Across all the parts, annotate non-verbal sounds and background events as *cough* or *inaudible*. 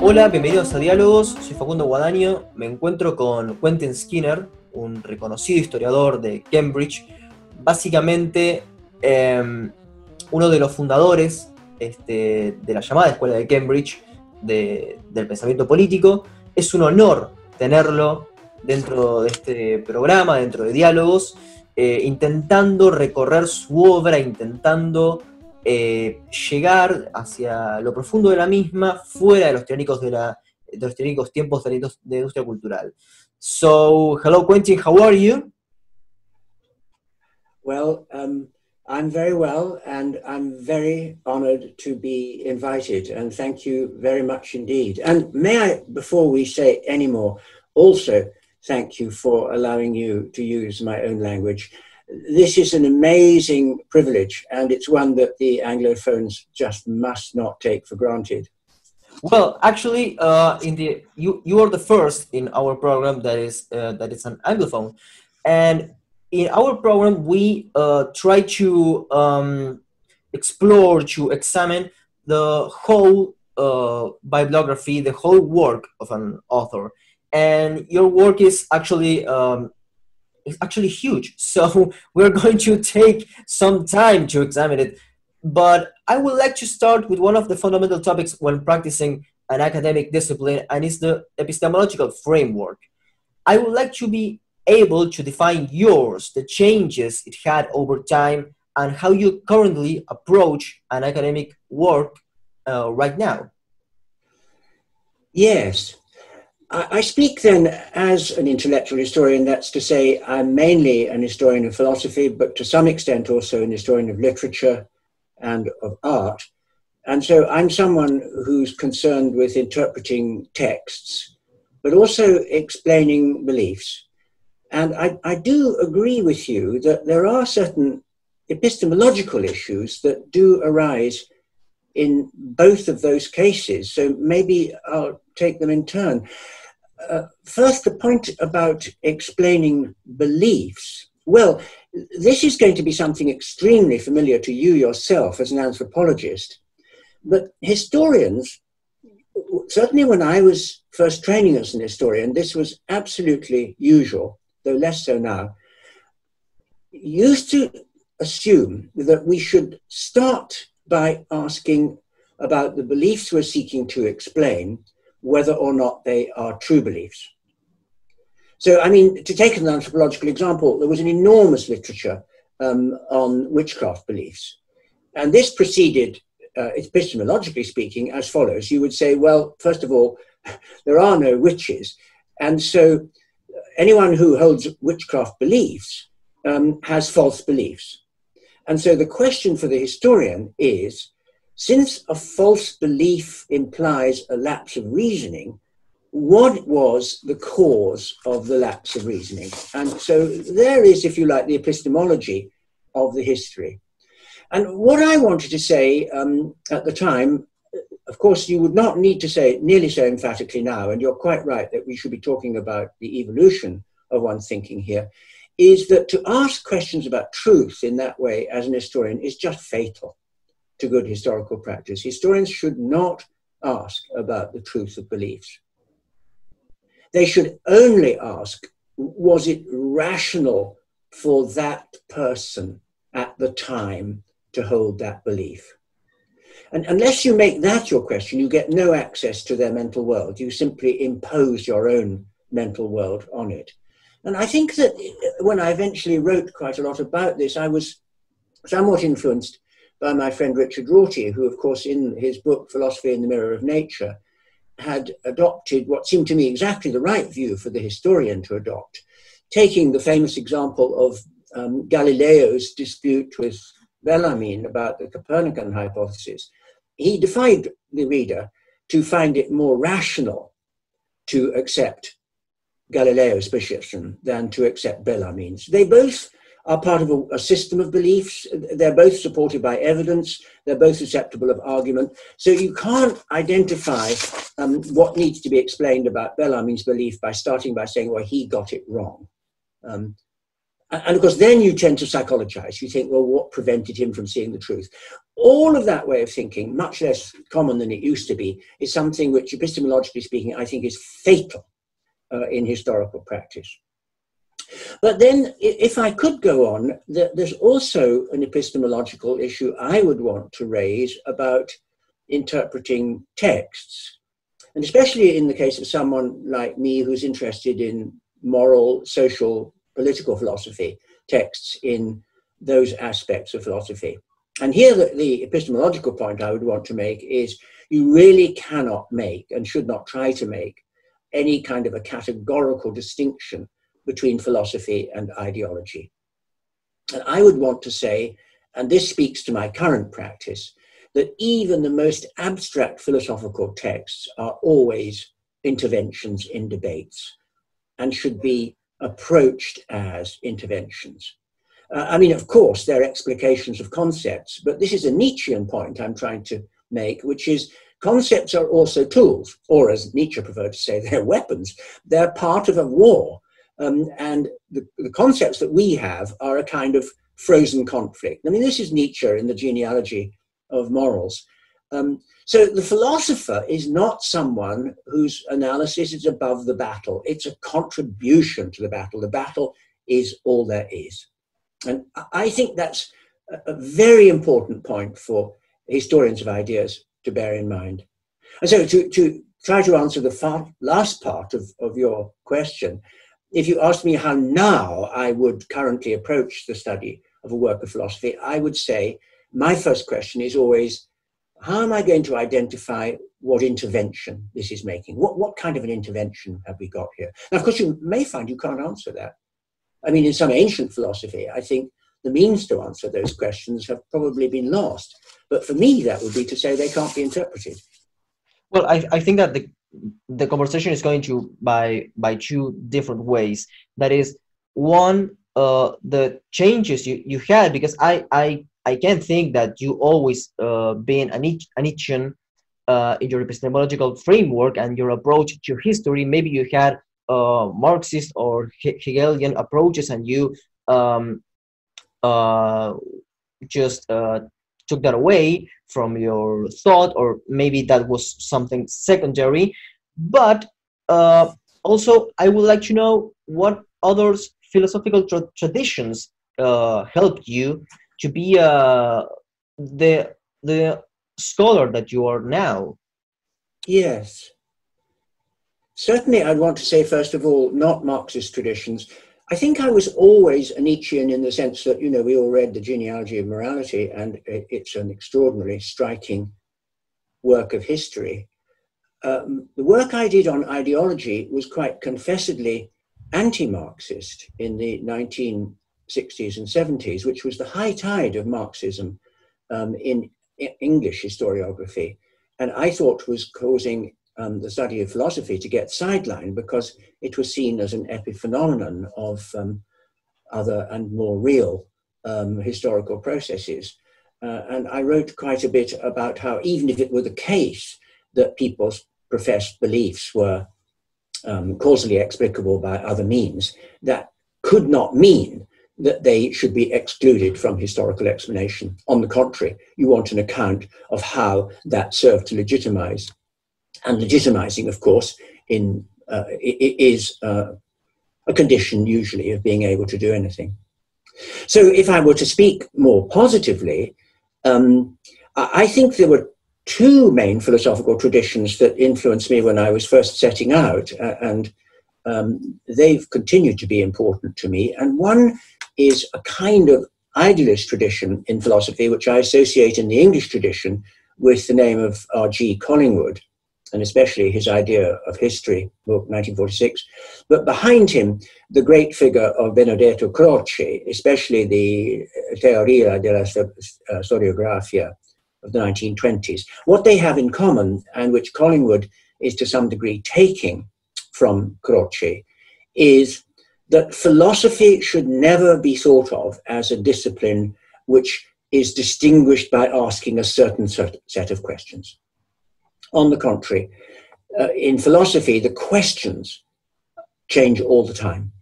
Hola, bienvenidos a Diálogos, soy Facundo Guadaño, me encuentro con Quentin Skinner, un reconocido historiador de Cambridge, básicamente em, uno de los fundadores este, de la llamada Escuela de Cambridge del pensamiento político. Es un honor tenerlo dentro de este programa, dentro de Diálogos, eh, intentando recorrer su obra, intentando eh, llegar hacia lo profundo de la misma, fuera de los teóricos de, la, de los teóricos tiempos de la industria cultural. So, hello Quentin, how are you? Well, um, I'm very well, and I'm very honored to be invited, and thank you very much indeed. And may I, before we say any more, also thank you for allowing you to use my own language. This is an amazing privilege, and it's one that the Anglophones just must not take for granted. Well, actually, uh, in the you you are the first in our program that is uh, that is an Anglophone, and in our program, we uh, try to um, explore, to examine the whole uh, bibliography, the whole work of an author. And your work is actually um, is actually huge. *laughs* So we're going to take some time to examine it. But I would like to start with one of the fundamental topics when practicing an academic discipline, and it's the epistemological framework. I would like to be able to define yours, the changes it had over time, and how you currently approach an academic work uh, right now. Yes. I speak then as an intellectual historian, that's to say, I'm mainly an historian of philosophy, but to some extent also an historian of literature and of art. And so I'm someone who's concerned with interpreting texts, but also explaining beliefs. And I, I do agree with you that there are certain epistemological issues that do arise in both of those cases. So maybe I'll take them in turn. Uh, first, the point about explaining beliefs. Well, this is going to be something extremely familiar to you yourself as an anthropologist. But historians, certainly when I was first training as an historian, this was absolutely usual though less so now, used to assume that we should start by asking about the beliefs we're seeking to explain, whether or not they are true beliefs. So, I mean, to take an anthropological example, there was an enormous literature um, on witchcraft beliefs. And this proceeded, uh, epistemologically speaking, as follows. You would say, well, first of all, *laughs* there are no witches. And so anyone who holds witchcraft beliefs um, has false beliefs. And so the question for the historian is since a false belief implies a lapse of reasoning, what was the cause of the lapse of reasoning? And so there is, if you like, the epistemology of the history. And what I wanted to say um, at the time of course, you would not need to say it nearly so emphatically now, and you're quite right that we should be talking about the evolution of one's thinking here, is that to ask questions about truth in that way as an historian is just fatal to good historical practice. Historians should not ask about the truth of beliefs. They should only ask, was it rational for that person at the time to hold that belief? And unless you make that your question, you get no access to their mental world. You simply impose your own mental world on it. And I think that when I eventually wrote quite a lot about this, I was somewhat influenced by my friend Richard Rorty, who, of course, in his book Philosophy in the Mirror of Nature, had adopted what seemed to me exactly the right view for the historian to adopt, taking the famous example of um, Galileo's dispute with Bellarmine about the Copernican hypothesis he defied the reader to find it more rational to accept Galileo's position than to accept Bellarmine's. They both are part of a, a, system of beliefs. They're both supported by evidence. They're both susceptible of argument. So you can't identify um, what needs to be explained about Bellarmine's belief by starting by saying, well, he got it wrong. Um, And of course, then you tend to psychologize. You think, well, what prevented him from seeing the truth? All of that way of thinking, much less common than it used to be, is something which, epistemologically speaking, I think is fatal uh, in historical practice. But then, if I could go on, there's also an epistemological issue I would want to raise about interpreting texts. And especially in the case of someone like me who's interested in moral, social, political philosophy, texts in those aspects of philosophy. And here, the, the, epistemological point I would want to make is you really cannot make and should not try to make any kind of a categorical distinction between philosophy and ideology. And I would want to say, and this speaks to my current practice, that even the most abstract philosophical texts are always interventions in debates and should be approached as interventions. Uh, I mean, of course, they're explications of concepts, but this is a Nietzschean point I'm trying to make, which is concepts are also tools, or as Nietzsche preferred to say, *laughs* they're weapons. They're part of a war. Um, and the, the, concepts that we have are a kind of frozen conflict. I mean, this is Nietzsche in the genealogy of morals. Um, so the philosopher is not someone whose analysis is above the battle. It's a contribution to the battle. The battle is all there is. And I think that's a very important point for historians of ideas to bear in mind. And so to, to try to answer the far, last part of, of your question, if you asked me how now I would currently approach the study of a work of philosophy, I would say my first question is always how am I going to identify what intervention this is making? What, what kind of an intervention have we got here? Now, of course, you may find you can't answer that. I mean, in some ancient philosophy, I think the means to answer those questions have probably been lost. But for me, that would be to say they can't be interpreted. Well, I, I think that the the conversation is going to by by two different ways. That is one uh, the changes you, you had because I I I can't think that you always uh, been an, an Nietzschean uh, in your epistemological framework and your approach to history. Maybe you had uh, Marxist or Hegelian approaches and you um, uh, just uh, took that away from your thought, or maybe that was something secondary. But uh, also, I would like to know what other philosophical tra traditions uh, helped you to be uh, the the scholar that you are now. Yes. Certainly, I'd want to say, first of all, not Marxist traditions, I think I was always a Nietzschean in the sense that, you know, we all read The Genealogy of Morality, and it's an extraordinarily striking work of history. Um, the work I did on ideology was quite confessedly anti Marxist in the 1960s and 70s, which was the high tide of Marxism um, in English historiography, and I thought was causing um, the study of philosophy to get sidelined because it was seen as an epiphenomenon of um, other and more real um, historical processes. Uh, and I wrote quite a bit about how, even if it were the case that people's professed beliefs were um, causally explicable by other means, that could not mean that they should be excluded from historical explanation. On the contrary, you want an account of how that served to legitimize and legitimizing, of course, in uh, is uh, a condition usually of being able to do anything. So, if I were to speak more positively, um, I think there were two main philosophical traditions that influenced me when I was first setting out, uh, and um, they've continued to be important to me. And one is a kind of idealist tradition in philosophy, which I associate in the English tradition with the name of R.G. Collingwood and especially his idea of history, book 1946. But behind him, the great figure of Benedetto Croce, especially the Teoria della uh, Storiografia of the 1920s. What they have in common, and which Collingwood is to some degree taking from Croce, is that philosophy should never be thought of as a discipline which is distinguished by asking a certain set of questions. On the contrary, uh, in philosophy, the questions change all the time.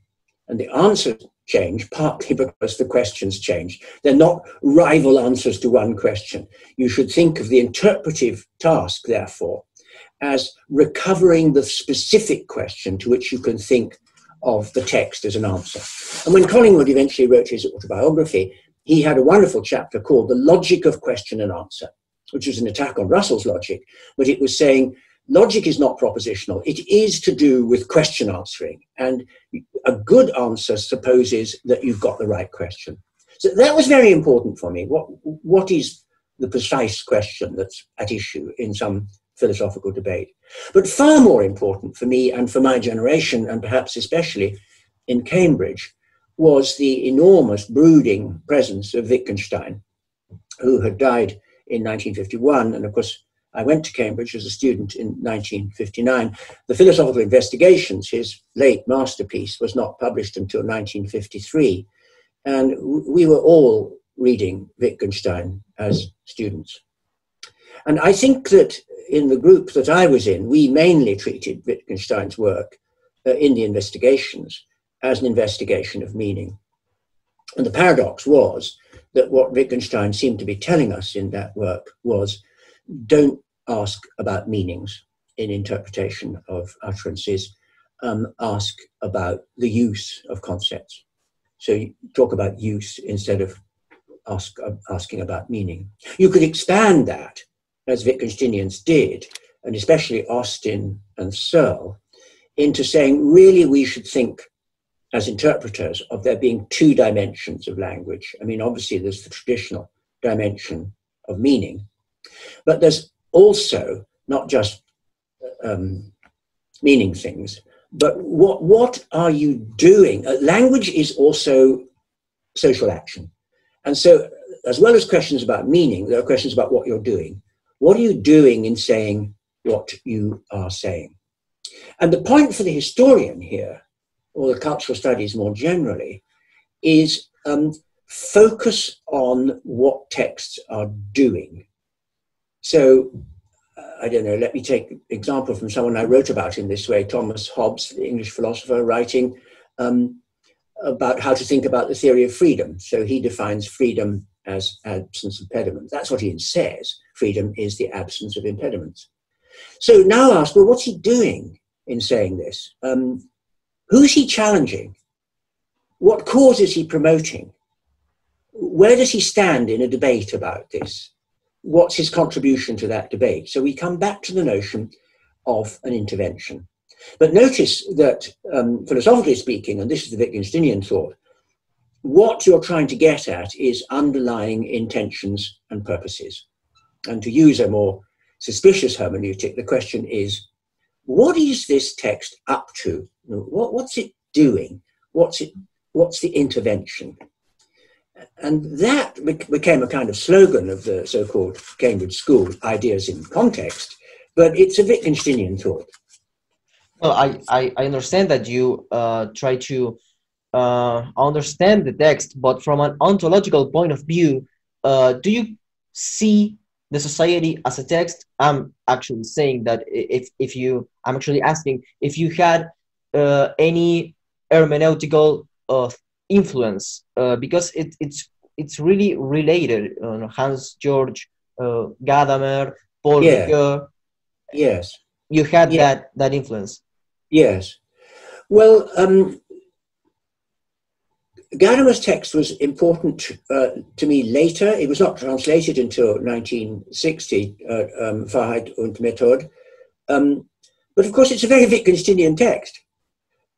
And the answers change, partly because the questions change. They're not rival answers to one question. You should think of the interpretive task, therefore, as recovering the specific question to which you can think of the text as an answer. And when Collingwood eventually wrote his autobiography, he had a wonderful chapter called The Logic of Question and Answer, which was an attack on Russell's logic, but it was saying logic is not propositional. It is to do with question answering. And a good answer supposes that you've got the right question. So that was very important for me. What, what is the precise question that's at issue in some philosophical debate? But far more important for me and for my generation, and perhaps especially in Cambridge, was the enormous brooding presence of Wittgenstein, who had died in 1951. And of course, I went to Cambridge as a student in 1959. The Philosophical Investigations, his late masterpiece, was not published until 1953. And we were all reading Wittgenstein as students. And I think that in the group that I was in, we mainly treated Wittgenstein's work uh, in the investigations as an investigation of meaning. And the paradox was that what Wittgenstein seemed to be telling us in that work was don't ask about meanings in interpretation of utterances, um, ask about the use of concepts. So you talk about use instead of ask, uh, asking about meaning. You could expand that, as Wittgensteinians did, and especially Austin and Searle, into saying really we should think as interpreters of there being two dimensions of language. I mean, obviously, there's the traditional dimension of meaning, but there's also not just um, meaning things, but what, what are you doing? Uh, language is also social action. And so, as well as questions about meaning, there are questions about what you're doing. What are you doing in saying what you are saying? And the point for the historian here or the cultural studies more generally, is um, focus on what texts are doing. So, uh, I don't know, let me take an example from someone I wrote about in this way, Thomas Hobbes, the English philosopher, writing um, about how to think about the theory of freedom. So he defines freedom as absence of impediments. That's what he says. Freedom is the absence of impediments. So now ask, well, what's he doing in saying this? Um, who is he challenging? What cause is he promoting? Where does he stand in a debate about this? What's his contribution to that debate? So we come back to the notion of an intervention. But notice that, um, philosophically speaking, and this is the Wittgensteinian thought, what you're trying to get at is underlying intentions and purposes. And to use a more suspicious hermeneutic, the question is what is this text up to? What, what's it doing? What's it? What's the intervention? And that became a kind of slogan of the so-called Cambridge School, ideas in context, but it's a Wittgensteinian thought. Well, I, I, I understand that you uh, try to uh, understand the text, but from an ontological point of view, uh, do you see the society as a text i'm actually saying that if, if you i'm actually asking if you had uh, any hermeneutical uh, influence uh, because it, it's it's really related hans george uh, gadamer paul yeah. Ricoeur. yes you had yeah. that that influence yes well um, Gadamer's text was important uh, to me later. It was not translated until 1960, uh, um, Wahrheit und Methode. Um, but of course, it's a very Wittgensteinian text.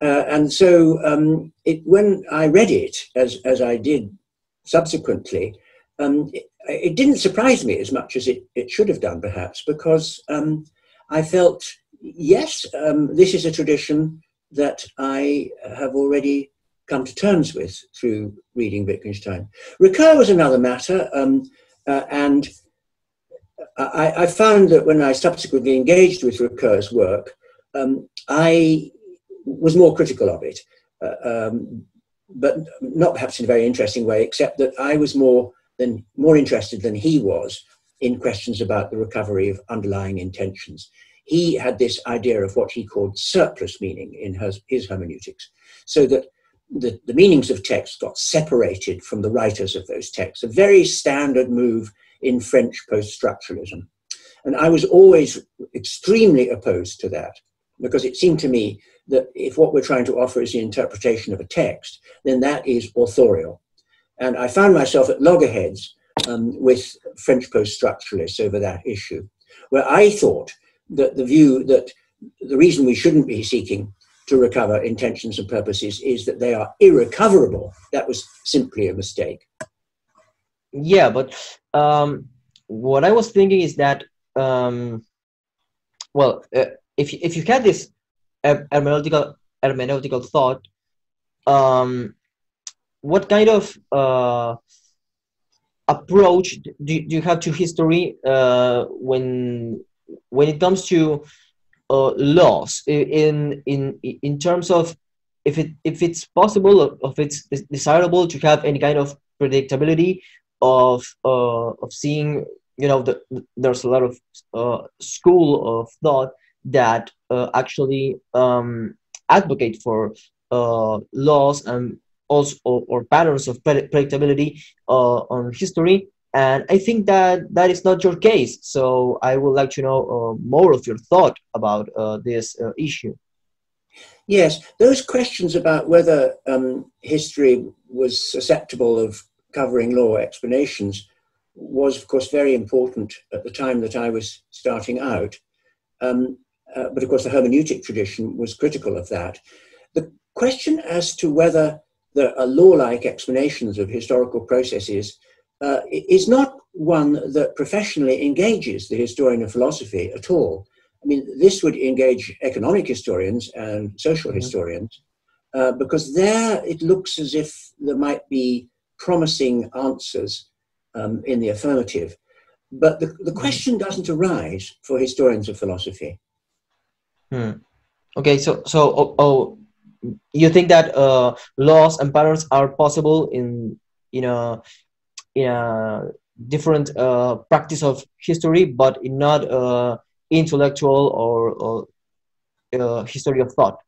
Uh, and so um, it, when I read it, as, as I did subsequently, um, it, it, didn't surprise me as much as it, it should have done, perhaps, because um, I felt, yes, um, this is a tradition that I have already come to terms with through reading Wittgenstein. Ricoeur was another matter, um, uh, and I, I, found that when I subsequently engaged with Ricoeur's work, um, I was more critical of it, uh, um, but not perhaps in a very interesting way, except that I was more than more interested than he was in questions about the recovery of underlying intentions. He had this idea of what he called surplus meaning in his, his hermeneutics, so that the, the meanings of texts got separated from the writers of those texts, a very standard move in French post structuralism. And I was always extremely opposed to that because it seemed to me that if what we're trying to offer is the interpretation of a text, then that is authorial. And I found myself at loggerheads um, with French post structuralists over that issue, where I thought that the view that the reason we shouldn't be seeking to recover intentions and purposes is that they are irrecoverable. That was simply a mistake. Yeah, but um, what I was thinking is that, um, well, uh, if if you had this hermeneutical hermeneutical thought, um, what kind of uh, approach do, do you have to history uh, when when it comes to uh, laws? In in in terms of if it if it's possible or if it's desirable to have any kind of predictability of uh, of seeing you know the, there's a lot of uh, school of thought that uh, actually um, advocate for uh, laws and also or, patterns of predictability uh, on history. And i think that that is not your case. So i would like to know uh, more of your thought about uh, this uh, issue. Yes. Those questions about whether um, history was susceptible of covering law explanations was of course very important at the time that i was starting out. Um, uh, but of course the hermeneutic tradition was critical of that the question as to whether there are law-like explanations of historical processes uh, is not one that professionally engages the historian of philosophy at all. I mean, this would engage economic historians and social mm-hmm. historians uh, because there it looks as if there might be promising answers um, in the affirmative. But the, the mm-hmm. question doesn't arise for historians of philosophy. Hmm. Okay, so so oh, oh you think that uh, laws and patterns are possible in in a in a different uh, practice of history, but in not uh, intellectual or, uh, history of thought.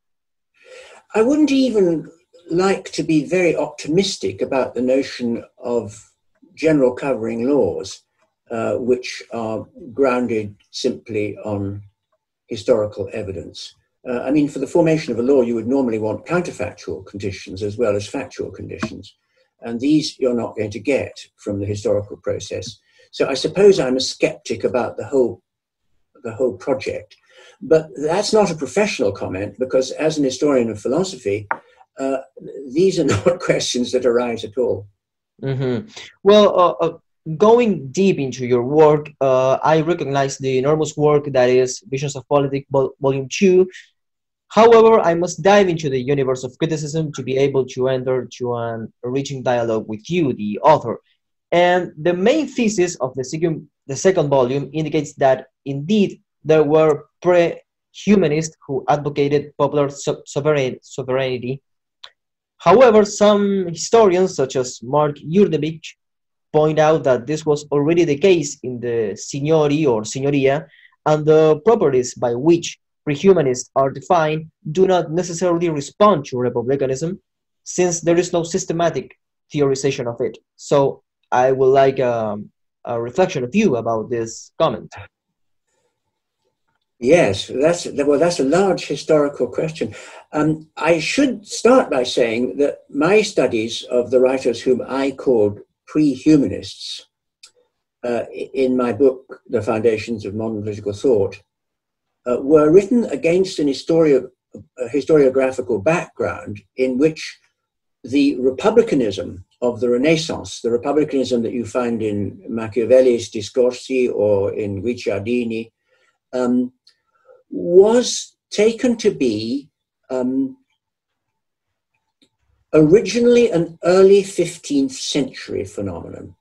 I wouldn't even like to be very optimistic about the notion of general covering laws, uh, which are grounded simply on historical evidence. Uh, I mean, for the formation of a law, you would normally want counterfactual conditions as well as factual conditions. And these you're not going to get from the historical process. So I suppose I'm a skeptic about the whole, the whole project. But that's not a professional comment because, as an historian of philosophy, uh, these are *laughs* not questions that arise at all. Mm-hmm. Well, uh, uh, going deep into your work, uh, I recognize the enormous work that is Visions of Politics, Volume 2, However, I must dive into the universe of criticism to be able to enter to an enriching dialogue with you, the author. And the main thesis of the second, the second volume indicates that indeed there were pre-humanists who advocated popular sovereignty. However, some historians, such as Mark Jurdjevic, point out that this was already the case in the signori or signoria, and the properties by which prehumanists are defined do not necessarily respond to republicanism since there is no systematic theorization of it. So I would like um, a reflection of you about this comment. Yes, that's well. That's a large historical question. Um, I should start by saying that my studies of the writers whom I called pre-humanists uh, in my book, *The Foundations of Modern Political Thought*, uh, were written against an historio- historiographical background in which the republicanism of the Renaissance, the republicanism that you find in Machiavelli's Discorsi or in Guicciardini, um, was taken to be um, originally an early 15th century phenomenon.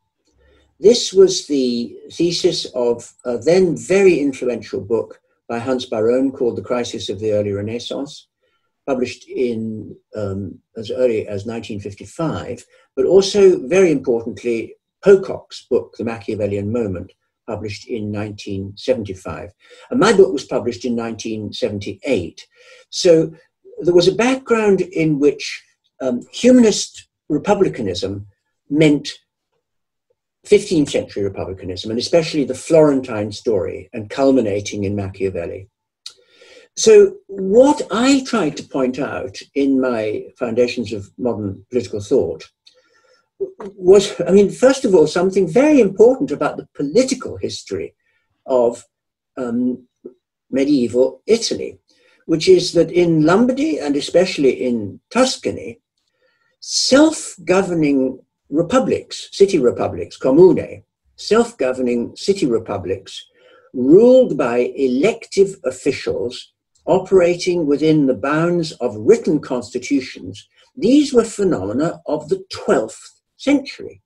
This was the thesis of a then very influential book by Hans Baron called The Crisis of the Early Renaissance, published in um, as early as 1955, but also, very importantly, Pocock's book, The Machiavellian Moment, published in 1975. And my book was published in 1978. So there was a background in which um, humanist republicanism meant 15th century republicanism, and especially the Florentine story, and culminating in Machiavelli. So, what I tried to point out in my Foundations of Modern Political Thought was, I mean, first of all, something very important about the political history of um, medieval Italy, which is that in Lombardy and especially in Tuscany, self governing republics, city republics, comune, self governing city republics, ruled by elective officials operating within the bounds of written constitutions, these were phenomena of the 12th century.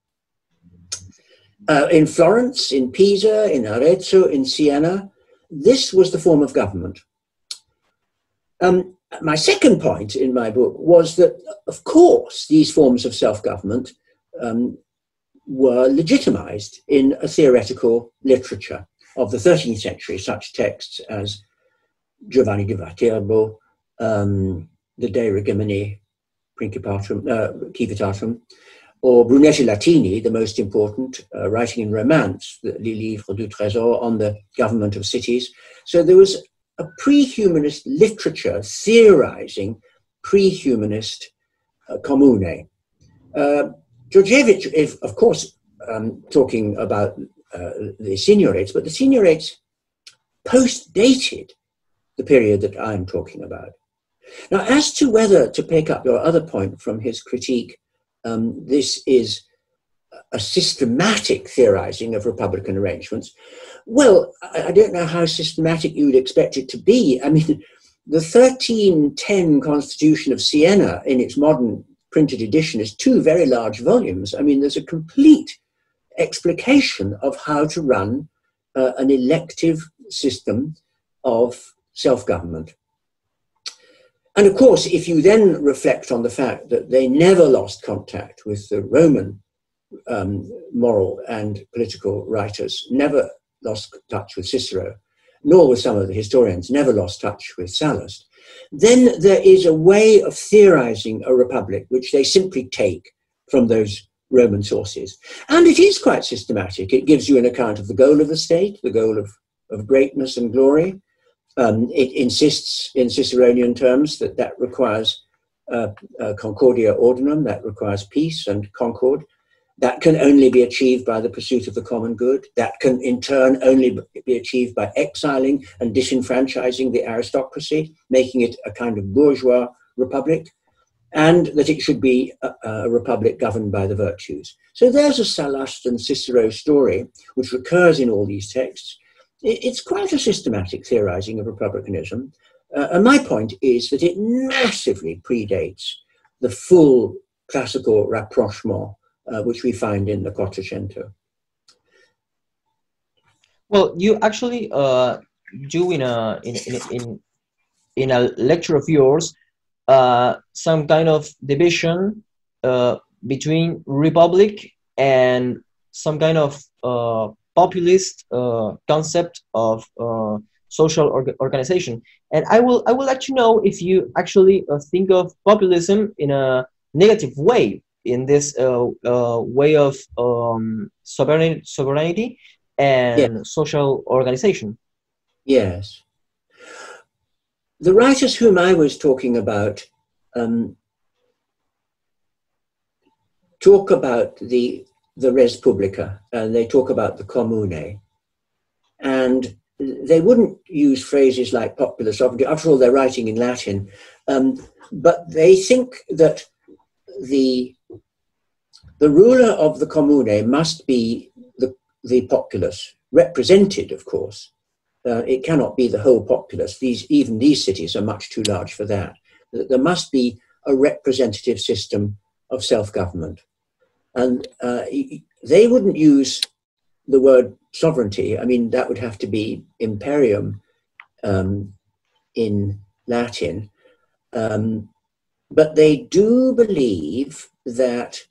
Uh, in Florence, in Pisa, in Arezzo, in Siena, this was the form of government. Um, my second point in my book was that, of course, these forms of self government um, were legitimized in a theoretical literature of the 13th century, such texts as Giovanni di Viterbo, um, the De Regimini Principatum, uh, Civitatum, or Brunetto Latini, the most important, uh, writing in Romance, the Livre du Trésor on the government of cities. So there was a pre-humanist literature theorizing pre-humanist uh, commune. Uh, Jurdjevic is, of course, um, talking about uh, the signorates, but the signorates post-dated the period that I'm talking about. Now, as to whether to pick up your other point from his critique, um, this is a systematic theorizing of Republican arrangements. Well, I don't know how systematic you would expect it to be. I mean, the 1310 Constitution of Siena in its modern printed edition is two very large volumes. I mean, there's a complete explication of how to run uh, an elective system of self government. And of course, if you then reflect on the fact that they never lost contact with the Roman um, moral and political writers, never lost touch with Cicero, nor with some of the historians, never lost touch with Sallust, then there is a way of theorizing a republic which they simply take from those Roman sources. And it is quite systematic. It gives you an account of the goal of the state, the goal of, of greatness and glory. Um, it insists in Ciceronian terms that that requires uh, uh, concordia ordinum, that requires peace and concord. That can only be achieved by the pursuit of the common good. That can, in turn, only be achieved by exiling and disenfranchising the aristocracy, making it a kind of bourgeois republic, and that it should be a, a republic governed by the virtues. So there's a Sallust and Cicero story which recurs in all these texts. It's quite a systematic theorizing of republicanism. Uh, and my point is that it massively predates the full classical rapprochement uh, which we find in the Quattrocento. Well, you actually uh, do in a in, in, in, in a lecture of yours uh, some kind of division uh, between republic and some kind of uh, populist uh, concept of uh, social org organization. And I will I would like to know if you actually uh, think of populism in a negative way in this uh, uh, way of um, sovereignty, sovereignty and social organization. Yes. The writers whom I was talking about um, talk about the, the res publica and they talk about the commune. And they wouldn't use phrases like popular sovereignty. After all, they're writing in Latin. Um, but they think that the the ruler of the commune must be the, the populace, represented, of course. Uh, it cannot be the whole populace. These, even these cities are much too large for that. There must be a representative system of self government. And uh, they wouldn't use the word sovereignty. I mean, that would have to be imperium um, in Latin. Um, but they do believe that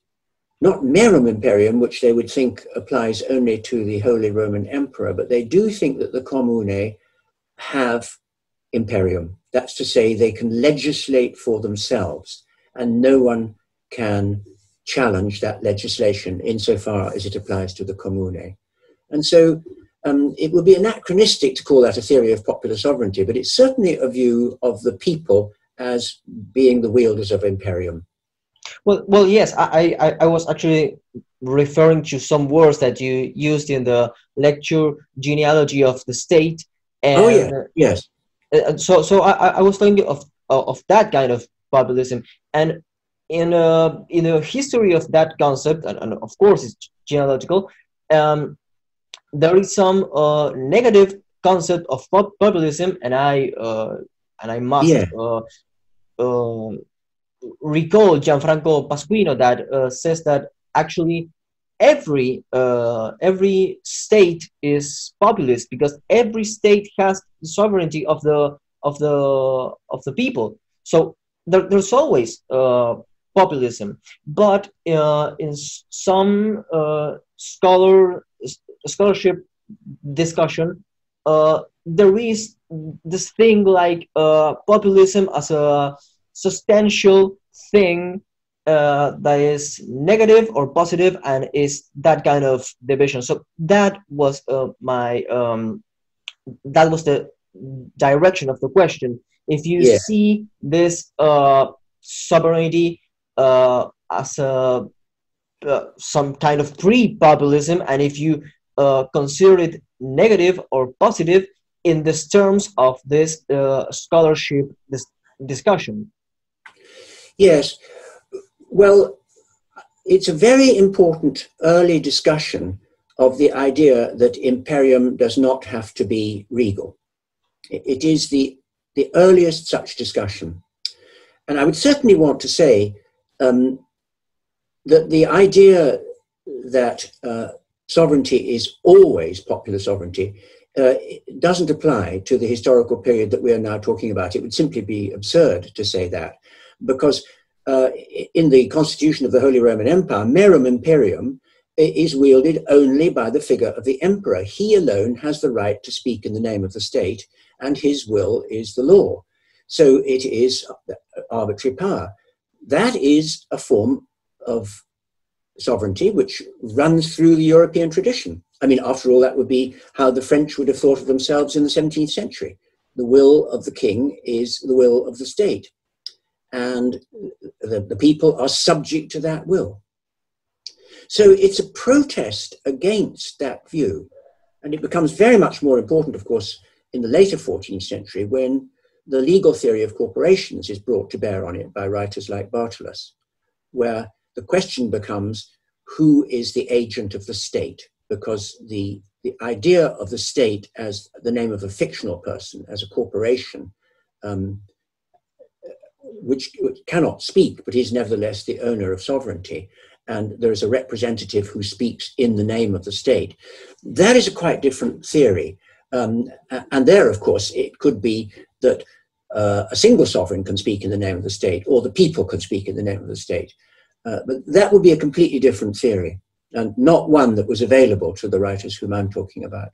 not merum imperium, which they would think applies only to the Holy Roman Emperor, but they do think that the commune have imperium. That's to say, they can legislate for themselves. and no one can challenge that legislation insofar as it applies to the commune. And so um, it would be anachronistic to call that a theory of popular sovereignty, but it's certainly a view of the people as being the wielders of imperium. Well, well, yes, I, I, I was actually referring to some words that you used in the lecture genealogy of the state. And, oh yeah, yes. Uh, so, so I, I was thinking of of that kind of populism, and in a in a history of that concept, and, and of course it's genealogical. Um, there is some uh, negative concept of populism, and I uh, and I must yeah. uh, uh recall Gianfranco Pasquino that uh, says that actually every uh, every state is populist because every state has the sovereignty of the of the of the people. So there, there's always uh, populism, but uh, in some uh, scholar scholarship discussion, uh, there is this thing like populism as a substantial thing uh, that is negative or positive and is that kind of division. So that was uh, my um, that was the direction of the question. If you yeah. see this uh, sovereignty uh, as a uh, some kind of pre-populism, and if you uh, consider it negative or positive in the terms of this scholarship this discussion. Yes. Well, it's a very important early discussion of the idea that imperium does not have to be regal. It is the, the earliest such discussion. And I would certainly want to say um, that the idea that uh, sovereignty is always popular sovereignty uh, doesn't apply to the historical period that we are now talking about. It would simply be absurd to say that because uh, in the constitution of the Holy Roman Empire, merum imperium is wielded only by the figure of the emperor. He alone has the right to speak in the name of the state, and his will is the law. So it is arbitrary power. That is a form of sovereignty which runs through the European tradition. I mean, after all, that would be how the French would have thought of themselves in the 17th century. The will of the king is the will of the state and the, the people are subject to that will. So it's a protest against that view. And it becomes very much more important, of course, in the later 14th century when the legal theory of corporations is brought to bear on it by writers like Bartolus, where the question becomes who is the agent of the state? Because the, the idea of the state as the name of a fictional person, as a corporation, um, which cannot speak, but is nevertheless the owner of sovereignty. And there is a representative who speaks in the name of the state. That is a quite different theory. Um, and there, of course, it could be that uh, a single sovereign can speak in the name of the state, or the people can speak in the name of the state. Uh, but that would be a completely different theory, and not one that was available to the writers whom I'm talking about.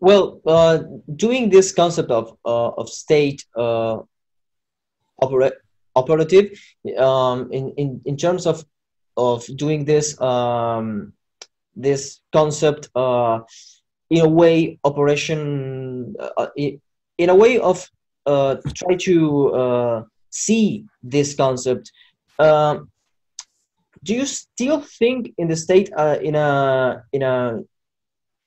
Well, uh, doing this concept of uh, of state uh, opera- operative um, in, in, in terms of, of doing this, um, this concept uh, in a way operation, uh, in a way of uh, try to uh, see this concept. Um, do you still think in the state uh, in a in a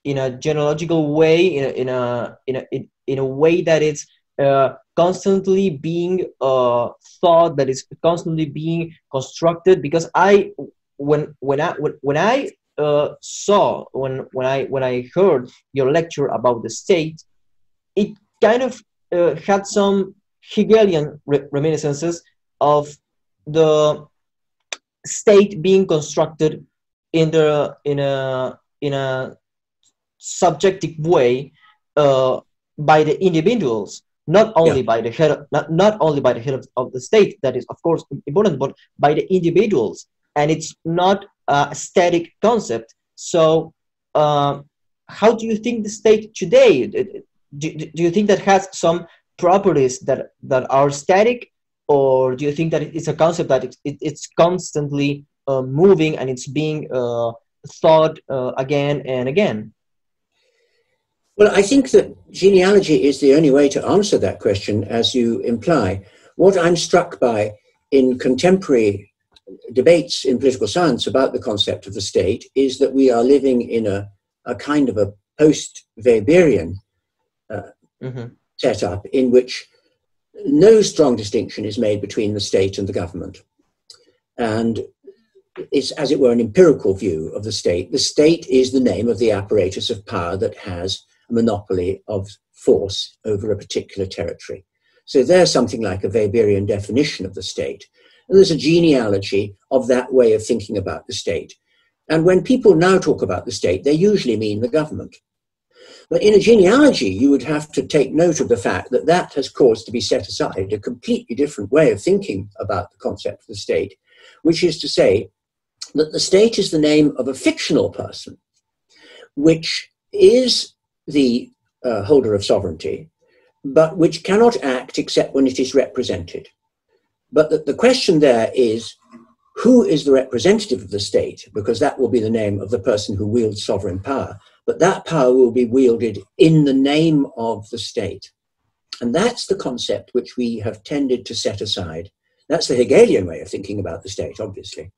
in a genealogical way in a in a in a, in, in a way that it's uh, constantly being uh, thought that is constantly being constructed because i when when i when, when i uh, saw when when i when i heard your lecture about the state it kind of uh, had some hegelian re- reminiscences of the state being constructed in the in a in a subjective way uh, by the individuals not only yeah. by the head of, not, not only by the head of, of, the state that is of course important but by the individuals and it's not a static concept so uh, how do you think the state today do, do you think that has some properties that that are static or do you think that it's a concept that it's, it, it's constantly uh, moving and it's being uh, thought uh, again and again? Well, I think that genealogy is the only way to answer that question, as you imply. What I'm struck by in contemporary debates in political science about the concept of the state is that we are living in a, a kind of a post Weberian uh, mm-hmm. setup in which no strong distinction is made between the state and the government. And it's, as it were, an empirical view of the state. The state is the name of the apparatus of power that has a monopoly of force over a particular territory. So there's something like a Weberian definition of the state. And there's a genealogy of that way of thinking about the state. And when people now talk about the state, they usually mean the government. But in a genealogy, you would have to take note of the fact that that has caused to be set aside a completely different way of thinking about the concept of the state, which is to say that the state is the name of a fictional person, which is the uh, holder of sovereignty, but which cannot act except when it is represented. But the, the question there is who is the representative of the state? Because that will be the name of the person who wields sovereign power but that power will be wielded in the name of the state. And that's the concept which we have tended to set aside. That's the Hegelian way of thinking about the state, obviously.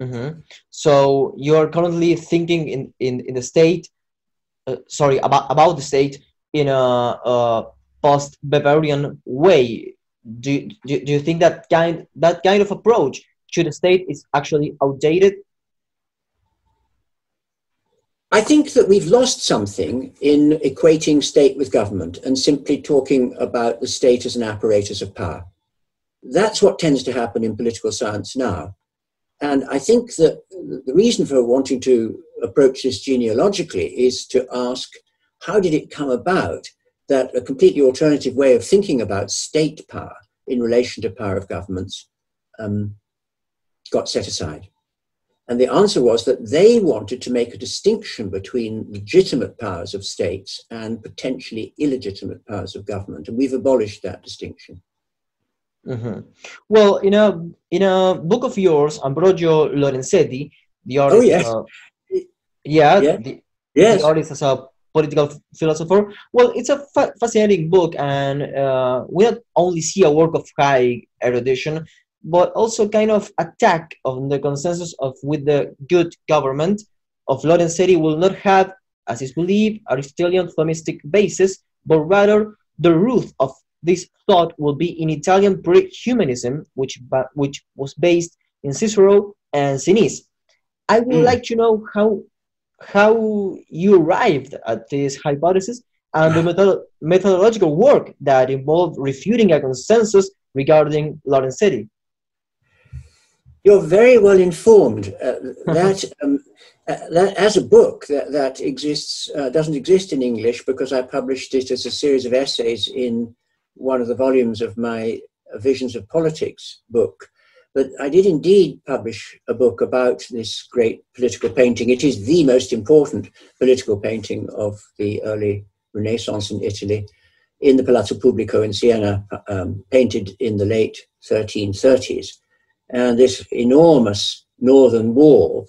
Mm-hmm. So you're currently thinking in, in, in the state, uh, sorry, about, about the state in a, a post Weberian way. Do, do, do you think that kind, that kind of approach to the state is actually outdated I think that we've lost something in equating state with government and simply talking about the state as an apparatus of power. That's what tends to happen in political science now. And I think that the reason for wanting to approach this genealogically is to ask how did it come about that a completely alternative way of thinking about state power in relation to power of governments um, got set aside? And the answer was that they wanted to make a distinction between legitimate powers of states and potentially illegitimate powers of government. And we've abolished that distinction. Mm-hmm. Well, in a in a book of yours, Ambrogio Lorenzetti, the artist, oh, yes. Uh, yeah, yeah. The, yes. the artist as a political philosopher. Well, it's a fa- fascinating book, and uh, we not only see a work of high erudition, but also kind of attack on the consensus of with the good government of Lorenzetti will not have, as is believed, Aristotelian Thomistic basis, but rather the root of this thought will be in Italian pre-humanism, which, which was based in Cicero and Seneca. I would mm. like to know how, how you arrived at this hypothesis and the *sighs* method methodological work that involved refuting a consensus regarding Lorenzetti. You're very well informed. Uh, *laughs* that, um, uh, that, as a book that, that exists uh, doesn't exist in English because I published it as a series of essays in one of the volumes of my Visions of Politics book. But I did indeed publish a book about this great political painting. It is the most important political painting of the early Renaissance in Italy in the Palazzo Pubblico in Siena, um, painted in the late 1330s. And this enormous northern wall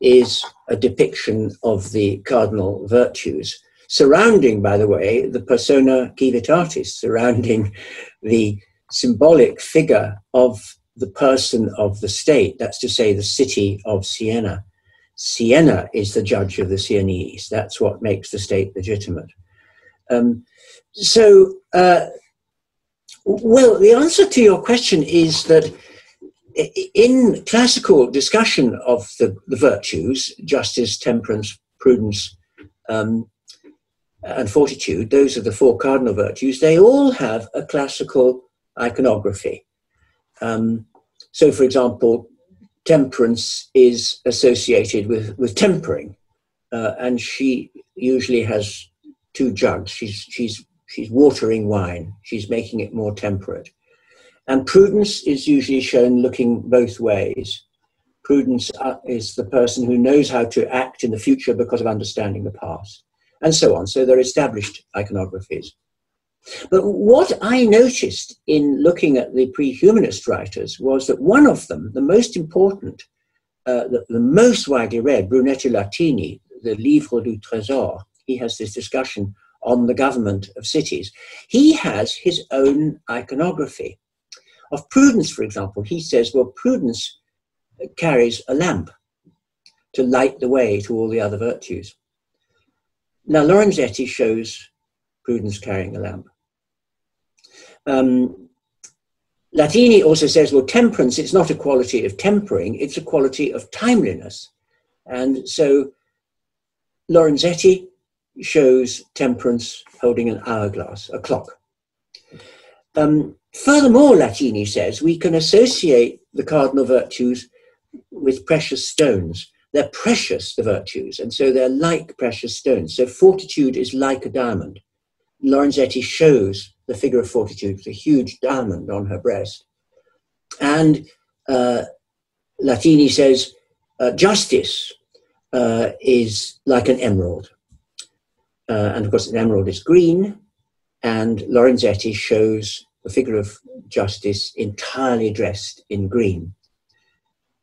is a depiction of the cardinal virtues, surrounding, by the way, the persona civitatis, surrounding the symbolic figure of the person of the state, that's to say, the city of Siena. Siena is the judge of the Sienese. That's what makes the state legitimate. Um, so, uh, well, the answer to your question is that in classical discussion of the, the virtues, justice, temperance, prudence, um, and fortitude, those are the four cardinal virtues, they all have a classical iconography. Um, so, for example, temperance is associated with, with tempering, uh, and she usually has two jugs. She's, she's, she's watering wine, she's making it more temperate. And prudence is usually shown looking both ways. Prudence uh, is the person who knows how to act in the future because of understanding the past, and so on. So they're established iconographies. But what I noticed in looking at the pre humanist writers was that one of them, the most important, uh, the, the, most widely read, Brunetto Latini, the Livre du Trésor, he has this discussion on the government of cities. He has his own iconography. Of prudence, for example, he says, well, prudence carries a lamp to light the way to all the other virtues. Now, Lorenzetti shows prudence carrying a lamp. Um, Latini also says, well, temperance, it's not a quality of tempering, it's a quality of timeliness. And so Lorenzetti shows temperance holding an hourglass, a clock. Um, furthermore, Latini says, we can associate the cardinal virtues with precious stones. They're precious, the virtues, and so they're like precious stones. So fortitude is like a diamond. Lorenzetti shows the figure of fortitude with a huge diamond on her breast. And uh, Latini says, uh, justice uh, is like an emerald. Uh, and of course, an emerald is green, and Lorenzetti shows the figure of justice entirely dressed in green.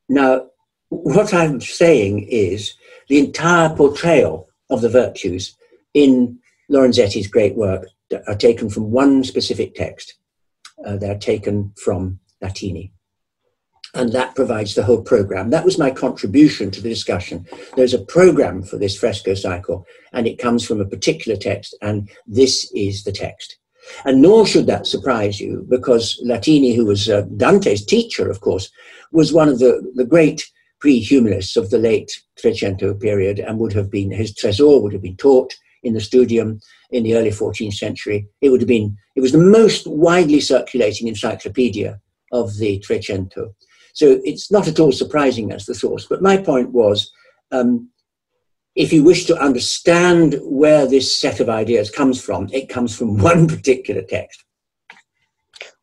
Now, what I'm saying is the entire portrayal of the virtues in Lorenzetti's great work are taken from one specific text. Uh, they're taken from Latini. And that provides the whole program. That was my contribution to the discussion. There's a program for this fresco cycle, and it comes from a particular text, and this is the text. And nor should that surprise you, because Latini, who was uh, Dante's teacher, of course, was one of the, the great pre-humanists of the late Trecento period and would have been, his Tresor would have been taught in the studium in the early 14th century. It would have been, it was the most widely circulating encyclopedia of the Trecento. So it's not at all surprising as the source. But my point was, um, if you wish to understand where this set of ideas comes from, it comes from *laughs* one particular text.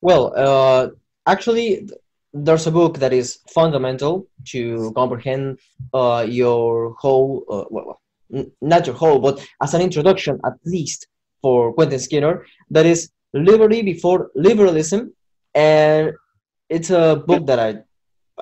Well, uh, actually, there's a book that is fundamental to comprehend uh, your whole, uh, well, not your whole, but as an introduction, at least for Quentin Skinner, that is Liberty Before Liberalism. And it's a book that I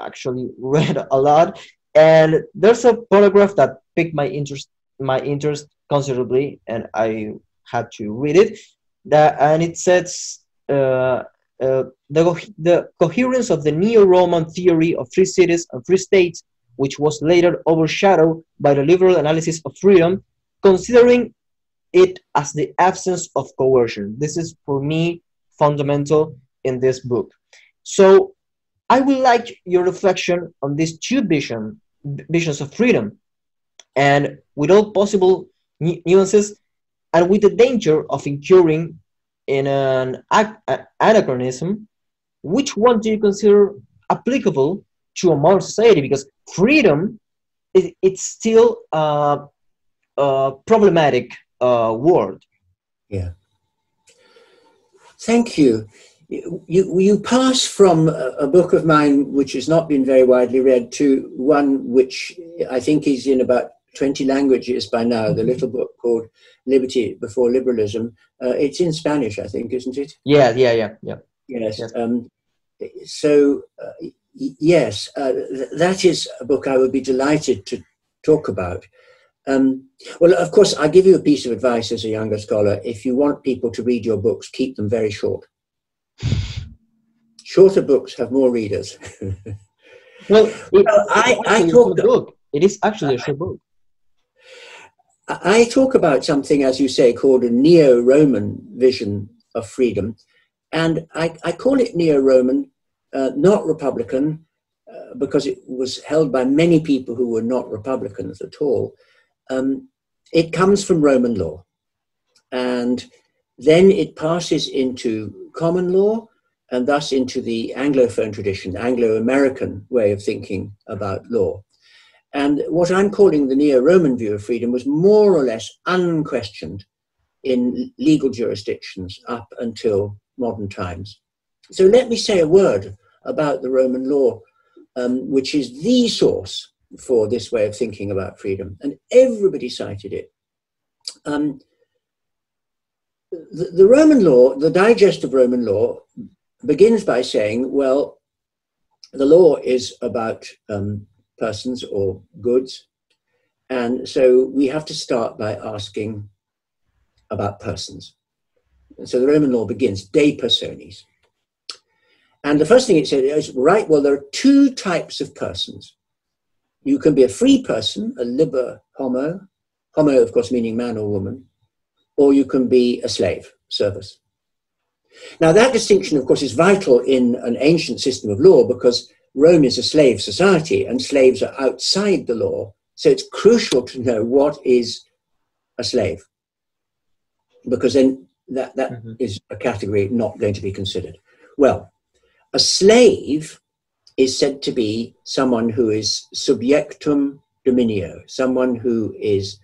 actually *laughs* read a lot. And there's a paragraph that piqued my interest, my interest considerably, and I had to read it. That, and it says uh, the, the coherence of the neo-Roman theory of free cities and free states which was later overshadowed by the liberal analysis of freedom, considering it as the absence of coercion. This is, for me, fundamental in this book. So I would like your reflection on these two vision, visions of freedom, and with all possible nuances, and with the danger of incurring in an anachronism, which one do you consider applicable to a modern society? Because freedom it, it's still a, a problematic uh, word. Yeah. Thank you. You, you pass from a book of mine which has not been very widely read to one which I think is in about 20 languages by now, the mm-hmm. little book called Liberty Before Liberalism. Uh, it's in Spanish, I think, isn't it? Yeah, yeah, yeah, yeah. Yes. Um, so uh, yes, uh, th- that is a book I would be delighted to talk about. Um, well, of course, I give you a piece of advice as a younger scholar. If you want people to read your books, keep them very short. Shorter books have more readers. *laughs* well, well I, I talk. Book. It is actually a short book. I talk about something, as you say, called a neo Roman vision of freedom. And I, I call it neo Roman uh, not Republican, uh, because it was held by many people who were not Republicans at all. Um, it comes from Roman law. And then it passes into common law and thus into the Anglophone tradition, Anglo American way of thinking about law. And what I'm calling the neo Roman view of freedom was more or less unquestioned in legal jurisdictions up until modern times. So let me say a word about the Roman law, um, which is the source for this way of thinking about freedom. And everybody cited it. Um, the, the Roman law, the digest of Roman law, begins by saying, well, the law is about um, persons or goods. And so we have to start by asking about persons. And so the Roman law begins, de personis. And the first thing it said is, right, well, there are two types of persons. You can be a free person, a liber homo, homo, of course, meaning man or woman, or you can be a slave, servus. Now, that distinction, of course, is vital in an ancient system of law because Rome is a slave society and slaves are outside the law. So it's crucial to know what is a slave because then that, that mm-hmm. is a category not going to be considered. Well, a slave is said to be someone who is subjectum dominio, someone who is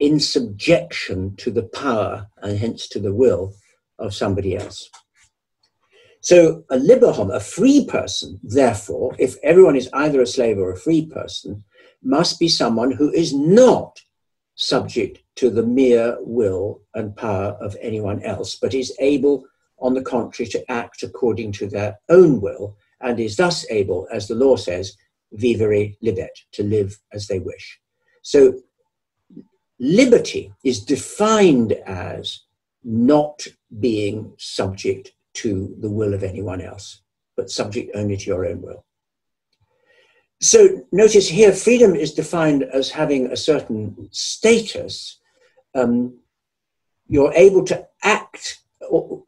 in subjection to the power and hence to the will of somebody else. So a liber a free person, therefore, if everyone is either a slave or a free person, must be someone who is not subject to the mere will and power of anyone else, but is able, on the contrary, to act according to their own will, and is thus able, as the law says, vivere libet, to live as they wish. So liberty is defined as not being subject to the will of anyone else, but subject only to your own will. So notice here, freedom is defined as having a certain status. Um, you're able to act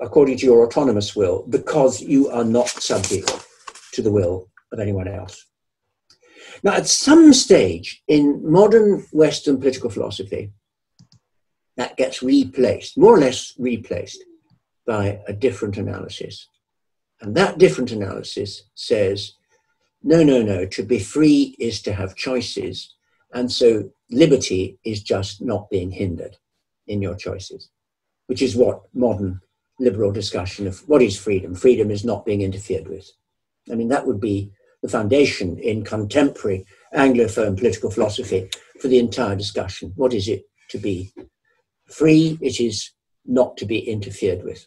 according to your autonomous will because you are not subject to the will of anyone else. Now, at some stage in modern Western political philosophy, that gets replaced, more or less replaced, by a different analysis. And that different analysis says, no, no, no, to be free is to have choices. And so liberty is just not being hindered in your choices, which is what modern liberal discussion of what is freedom? Freedom is not being interfered with. I mean, that would be the foundation in contemporary Anglophone political philosophy for the entire discussion. What is it to be free? It is not to be interfered with.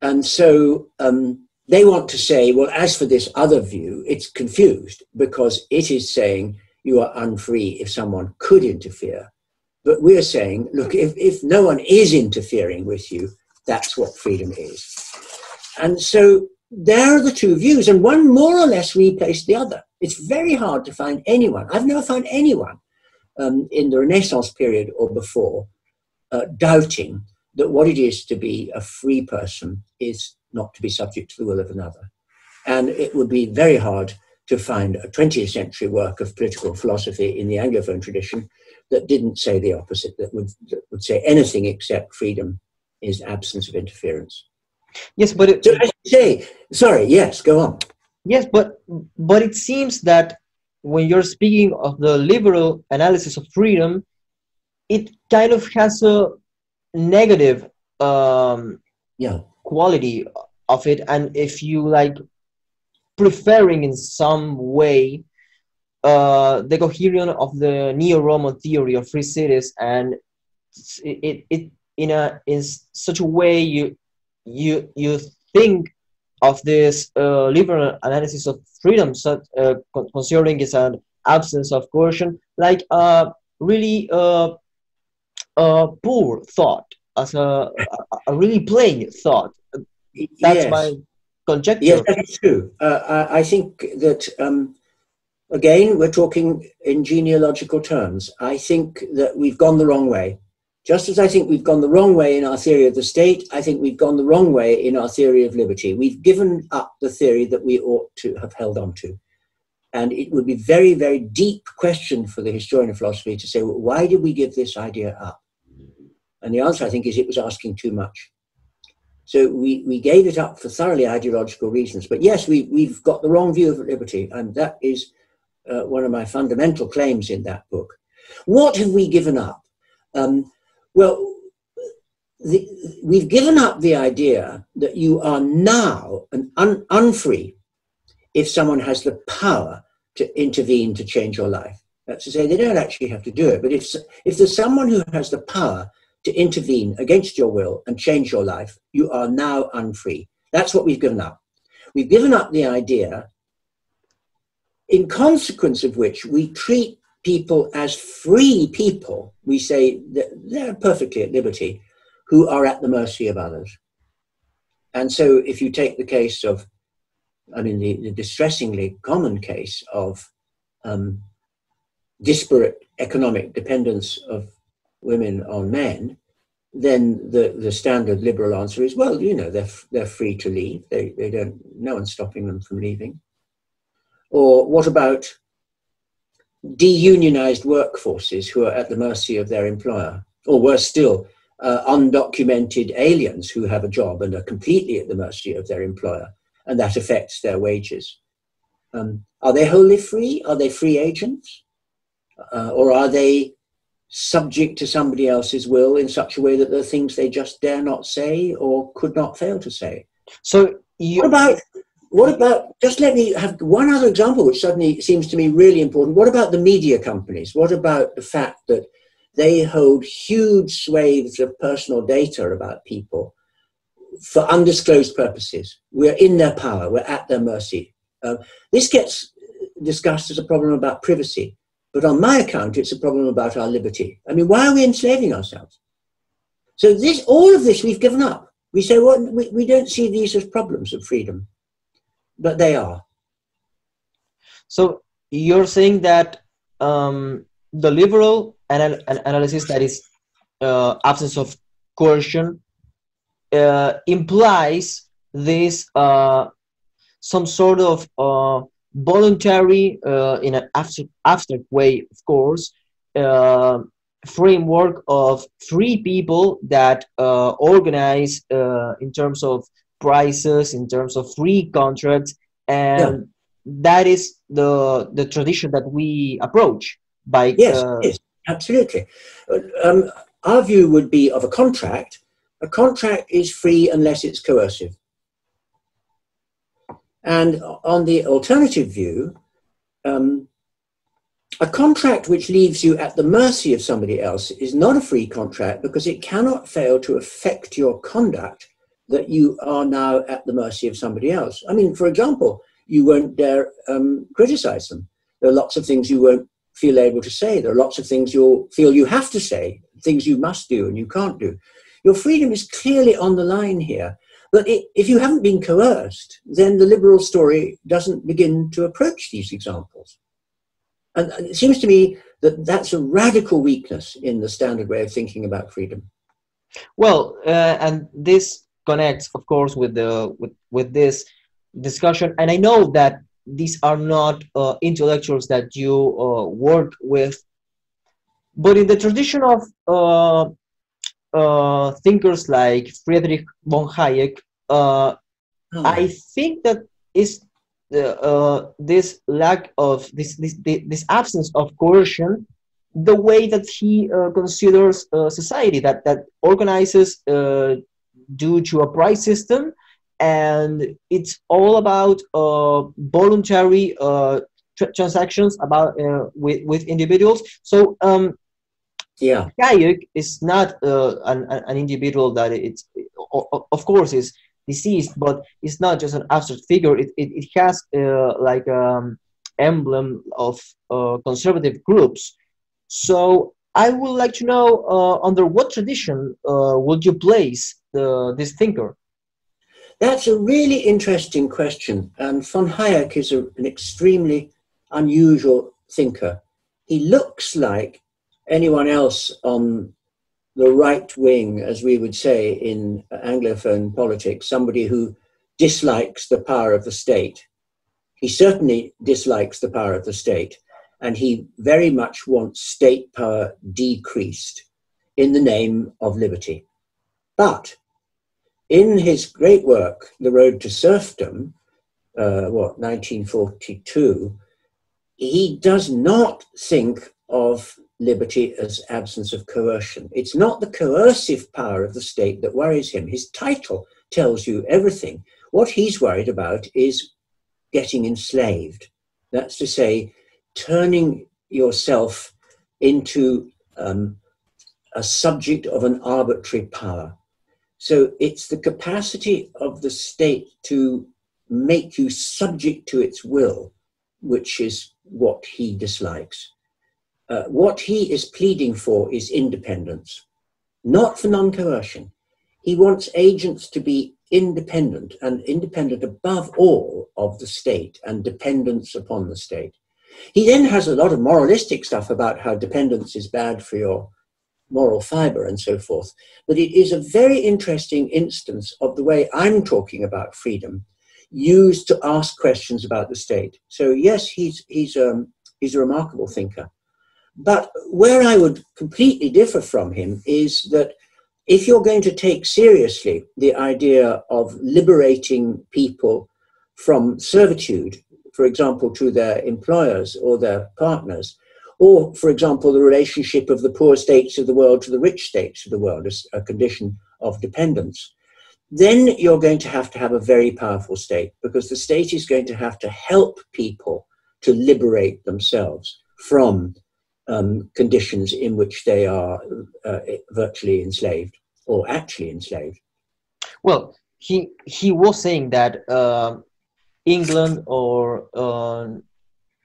And so um, they want to say, well, as for this other view, it's confused because it is saying you are unfree if someone could interfere. But we're saying, look, if, if no one is interfering with you, that's what freedom is. And so there are the two views, and one more or less replaced the other. It's very hard to find anyone. I've never found anyone um, in the Renaissance period or before uh, doubting that what it is to be a free person is not to be subject to the will of another. And it would be very hard to find a 20th century work of political philosophy in the Anglophone tradition that didn't say the opposite, that would, that would say anything except freedom is absence of interference. Yes, but it, so I say, sorry, yes, go on. Yes, but but it seems that when you're speaking of the liberal analysis of freedom, it kind of has a negative um, yeah. quality of it and if you like preferring in some way uh, the coherence of the neo-roman theory of free cities and it, it, it in a in such a way you you you think of this uh, liberal analysis of freedom such, uh, considering its an absence of coercion like a really uh, a poor thought, as a, a, really plain thought. That's yes. my conjecture. Yes, that's true. Uh, I, I, think that, um, again, we're talking in genealogical terms. I think that we've gone the wrong way. Just as I think we've gone the wrong way in our theory of the state, I think we've gone the wrong way in our theory of liberty. We've given up the theory that we ought to have held on to. And it would be very, very deep question for the historian of philosophy to say, well, why did we give this idea up? And the answer, I think, is it was asking too much. So we, we gave it up for thoroughly ideological reasons. But yes, we, we've got the wrong view of liberty. And that is uh, one of my fundamental claims in that book. What have we given up? Um, well, the, we've given up the idea that you are now an un, unfree if someone has the power to intervene to change your life. That's to say, they don't actually have to do it. But if, if there's someone who has the power to intervene against your will and change your life, you are now unfree. That's what we've given up. We've given up the idea, in consequence of which we treat people as free people. We say that they're perfectly at liberty, who are at the mercy of others. And so, if you take the case of, I mean, the, the distressingly common case of um, disparate economic dependence of women on men, then the, the standard liberal answer is, well, you know, they're, they're free to leave. They, they don't, no one's stopping them from leaving. Or what about deunionized workforces who are at the mercy of their employer? Or worse still, uh, undocumented aliens who have a job and are completely at the mercy of their employer, and that affects their wages. Um, are they wholly free? Are they free agents? Uh, or are they subject to somebody else's will in such a way that there are things they just dare not say or could not fail to say? So, you... what about what about just let me have one other example which suddenly seems to me really important what about the media companies what about the fact that they hold huge swathes of personal data about people for undisclosed purposes. We're in their power, we're at their mercy. Uh, this gets discussed as a problem about privacy, but on my account, it's a problem about our liberty. I mean, why are we enslaving ourselves? So this, all of this, we've given up. We say, well, we, we don't see these as problems of freedom, but they are. So you're saying that um, the liberal anal- analysis that is uh, absence of coercion uh, implies this uh, some sort of uh, voluntary, uh, in an abstract, abstract way, of course, uh, framework of free people that organize in terms of prices, in terms of free contracts, and yeah. that is the the tradition that we approach by yes, yes absolutely. Um, our view would be of a contract. A contract is free unless it's coercive. And on the alternative view, um, a contract which leaves you at the mercy of somebody else is not a free contract because it cannot fail to affect your conduct that you are now at the mercy of somebody else. I mean, for example, you won't dare um, criticize them. There are lots of things you won't feel able to say. There are lots of things you'll feel you have to say, things you must do and you can't do. Your freedom is clearly on the line here. But if you haven't been coerced, then the liberal story doesn't begin to approach these examples. And it seems to me that that's a radical weakness in the standard way of thinking about freedom. Well, uh, and this connects, of course, with the with, with this discussion. And I know that these are not uh, intellectuals that you uh, work with. But in the tradition of uh, uh thinkers like Friedrich von Hayek, uh, oh. I think that is the, uh, this lack of this, this this absence of coercion, the way that he considers society that that organizes due to a price system and it's all about uh, voluntary uh, transactions about uh, with with individuals. So um, yeah, Hayek is not uh, an, an individual that it's of course is deceased, but it's not just an abstract figure. It it, it has uh, like um emblem of uh, conservative groups. So I would like to know under what tradition would you place the, this thinker? That's a really interesting question. And von Hayek is a, an extremely unusual thinker. He looks like anyone else on the right wing, as we would say in Anglophone politics, somebody who dislikes the power of the state. He certainly dislikes the power of the state, and he very much wants state power decreased in the name of liberty. But in his great work, The Road to Serfdom, uh, what, 1942, he does not think of liberty as absence of coercion. It's not the coercive power of the state that worries him. His title tells you everything. What he's worried about is getting enslaved. That's to say, turning yourself into um, a subject of an arbitrary power. So it's the capacity of the state to make you subject to its will, which is what he dislikes. Uh, what he is pleading for is independence, not for non coercion. He wants agents to be independent and independent above all of the state and dependence upon the state. He then has a lot of moralistic stuff about how dependence is bad for your moral fiber and so forth. But it is a very interesting instance of the way I'm talking about freedom used to ask questions about the state. So yes, he's he's um, he's a remarkable thinker. But where I would completely differ from him is that if you're going to take seriously the idea of liberating people from servitude, for example, to their employers or their partners, or, for example, the relationship of the poor states of the world to the rich states of the world as a condition of dependence, then you're going to have to have a very powerful state because the state is going to have to help people to liberate themselves from um, conditions in which they are uh, virtually enslaved or actually enslaved. Well, he he was saying that uh, England or uh,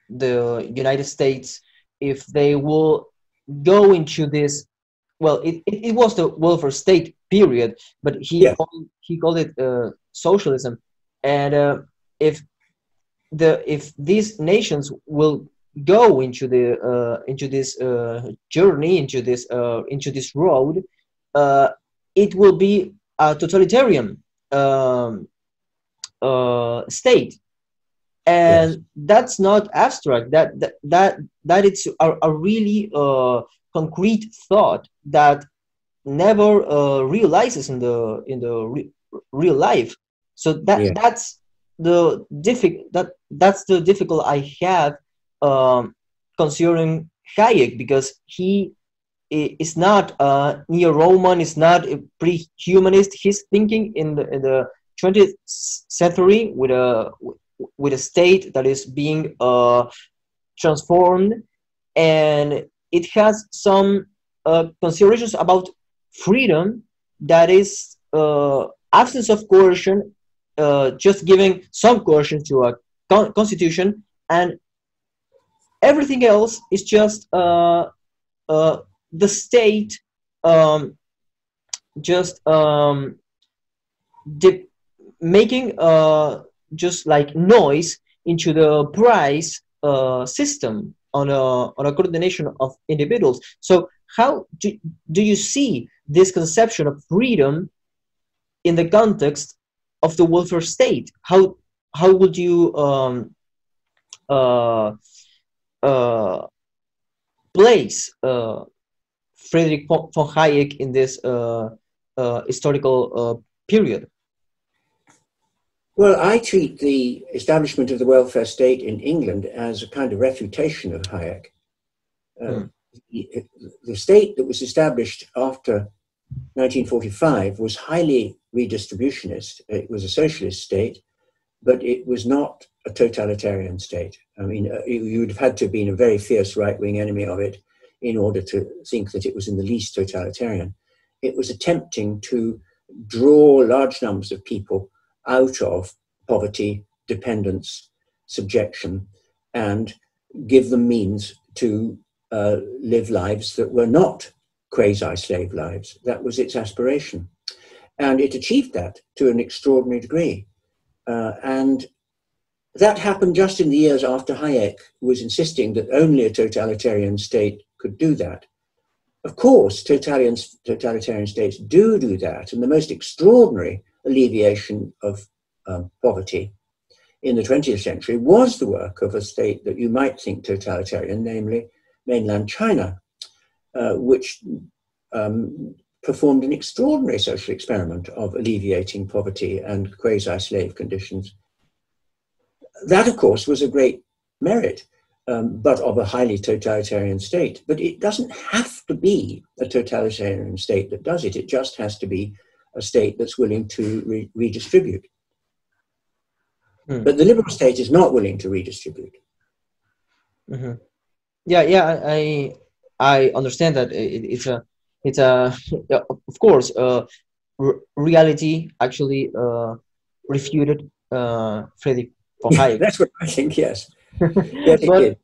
the United States, if they will go into this, well, it, it, it was the welfare state period, but he yeah. called, he called it uh, socialism, and uh, if the if these nations will go into the uh, into this uh, journey into this uh, into this road uh, it will be a totalitarian um, uh, state and yes. that's not abstract that that that, that it's a, a really uh, concrete thought that never realizes in the in the re- real life so that yeah. that's the difficult that that's the difficult i have um, considering Hayek because he is not a neo-Roman, is not a pre-humanist. He's thinking in the, in the 20th century with a with a state that is being uh, transformed, and it has some uh, considerations about freedom that is uh, absence of coercion, uh, just giving some coercion to a con constitution, and everything else is just uh, uh, the state um, just um, making uh, just like noise into the price uh, system on a, on a coordination of individuals. So how do, do you see this conception of freedom in the context of the welfare state? How, how would you um, uh, uh, place uh, Friedrich von Hayek in this uh, uh, historical uh, period? Well, I treat the establishment of the welfare state in England as a kind of refutation of Hayek. Mm. The, the state that was established after 1945 was highly redistributionist. It was a socialist state, but it was not a totalitarian state. I mean, uh, you would have had to have been a very fierce right wing enemy of it in order to think that it was in the least totalitarian. It was attempting to draw large numbers of people out of poverty, dependence, subjection, and give them means to uh, live lives that were not quasi slave lives. That was its aspiration. And it achieved that to an extraordinary degree. Uh, and that happened just in the years after Hayek was insisting that only a totalitarian state could do that. Of course, totalitarian, totalitarian states do do that, and the most extraordinary alleviation of um, poverty in the 20th century was the work of a state that you might think totalitarian, namely mainland China, uh, which um, performed an extraordinary social experiment of alleviating poverty and quasi slave conditions that, of course, was a great merit, um, but of a highly totalitarian state. But it doesn't have to be a totalitarian state that does it. It just has to be a state that's willing to re- redistribute. Mm. But the liberal state is not willing to redistribute. Mm-hmm. Yeah, yeah, I I understand that it, it's a it's a of course uh, reality actually uh, refuted uh, Friedrich von *laughs* Hayek. That's what I think. Yes, *laughs* yes but,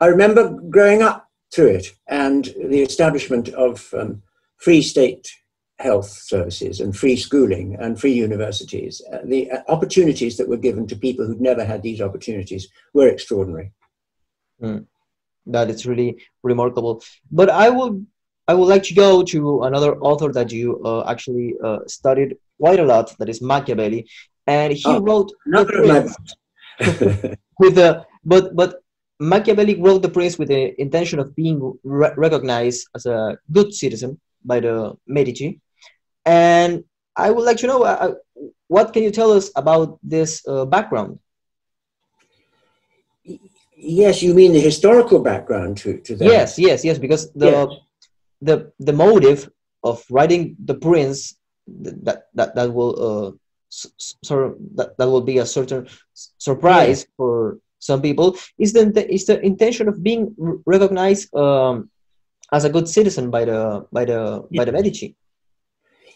I remember growing up through it and the establishment of um, free state health services and free schooling and free universities. Uh, the uh, opportunities that were given to people who'd never had these opportunities were extraordinary. Mm. That is really remarkable. But I would I would like to go to another author that you uh, actually uh, studied quite a lot. That is Machiavelli, and he oh, wrote the Prince *laughs* with the but but Machiavelli wrote the Prince with the intention of being re recognized as a good citizen by the Medici, and I would like to know uh, what can you tell us about this uh, background? Yes, you mean the historical background to, to that? Yes, yes, yes, because the yes. The the motive of writing the prince that that that will uh sort of that, that will be a certain surprise yeah. for some people is the is the intention of being recognized um, as a good citizen by the by the yeah. by the Medici.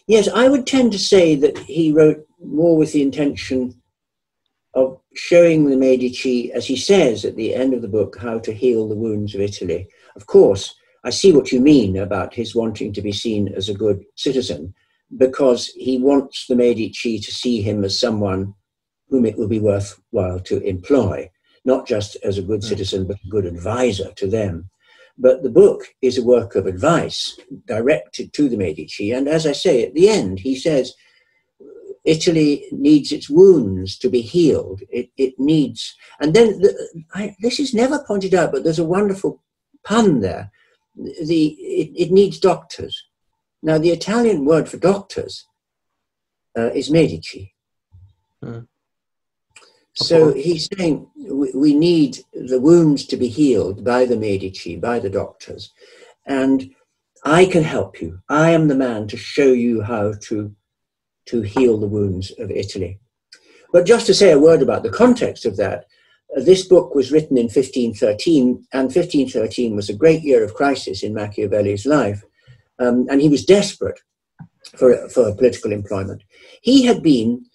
Yes, I would tend to say that he wrote more with the intention of showing the Medici, as he says at the end of the book, how to heal the wounds of Italy. Of course, I see what you mean about his wanting to be seen as a good citizen, because he wants the Medici to see him as someone whom it will be worthwhile to employ, not just as a good hmm. citizen, but a good advisor to them. But the book is a work of advice directed to the Medici. And as I say, at the end, he says, Italy needs its wounds to be healed. It, it needs, and then the, I, this is never pointed out, but there's a wonderful pun there. The it, it needs doctors. Now, the Italian word for doctors uh, is medici. Hmm. So he's saying we, we need the wounds to be healed by the medici, by the doctors, and I can help you. I am the man to show you how to to heal the wounds of Italy. But just to say a word about the context of that, this book was written in 1513, and 1513 was a great year of crisis in Machiavelli's life, um, and he was desperate for, for political employment. He had been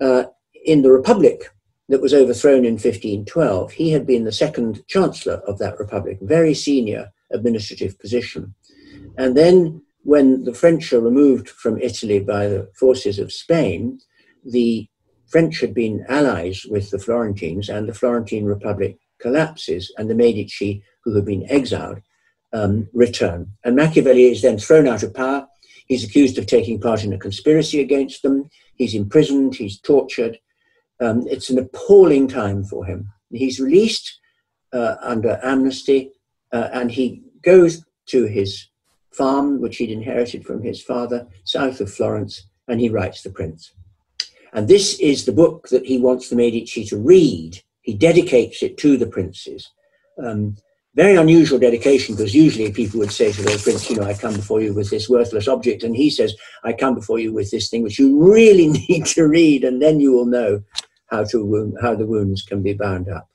uh, in the Republic that was overthrown in 1512. He had been the second chancellor of that republic, very senior administrative position. And then when the French are removed from Italy by the forces of Spain, the French had been allies with the Florentines, and the Florentine Republic collapses, and the Medici, who had been exiled, um, return. And Machiavelli is then thrown out of power. He's accused of taking part in a conspiracy against them. He's imprisoned, he's tortured. Um, it's an appalling time for him. He's released uh, under amnesty, uh, and he goes to his farm, which he'd inherited from his father, south of Florence, and he writes The Prince. And this is the book that he wants the Medici to read. He dedicates it to the princes. Um, very unusual dedication because usually people would say to the prince, you know, I come before you with this worthless object. And he says, I come before you with this thing which you really *laughs* need to read, and then you will know how, to, wound, how the wounds can be bound up.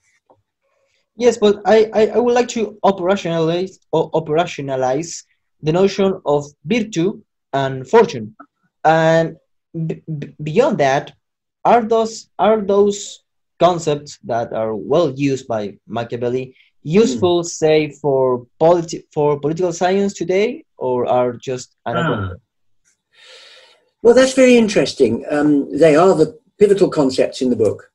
Yes, but I, I, I would like to operationalize, or operationalize the notion of virtue and fortune. And beyond that, are those are those concepts that are well used by Machiavelli useful, mm. say, for politi- for political science today, or are just ah. Well, that's very interesting. Um, they are the pivotal concepts in the book.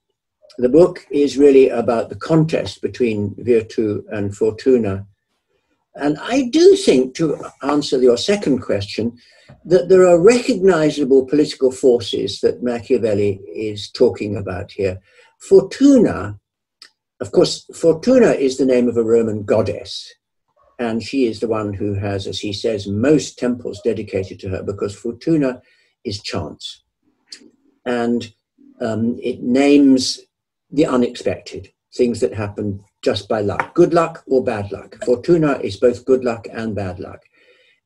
The book is really about the contest between virtu and fortuna and I do think, to answer your second question, that there are recognizable political forces that Machiavelli is talking about here. Fortuna, of course, Fortuna is the name of a Roman goddess, and she is the one who has, as he says, most temples dedicated to her because Fortuna is chance. And um, it names the unexpected, things that happen just by luck. Good luck or bad luck. Fortuna is both good luck and bad luck.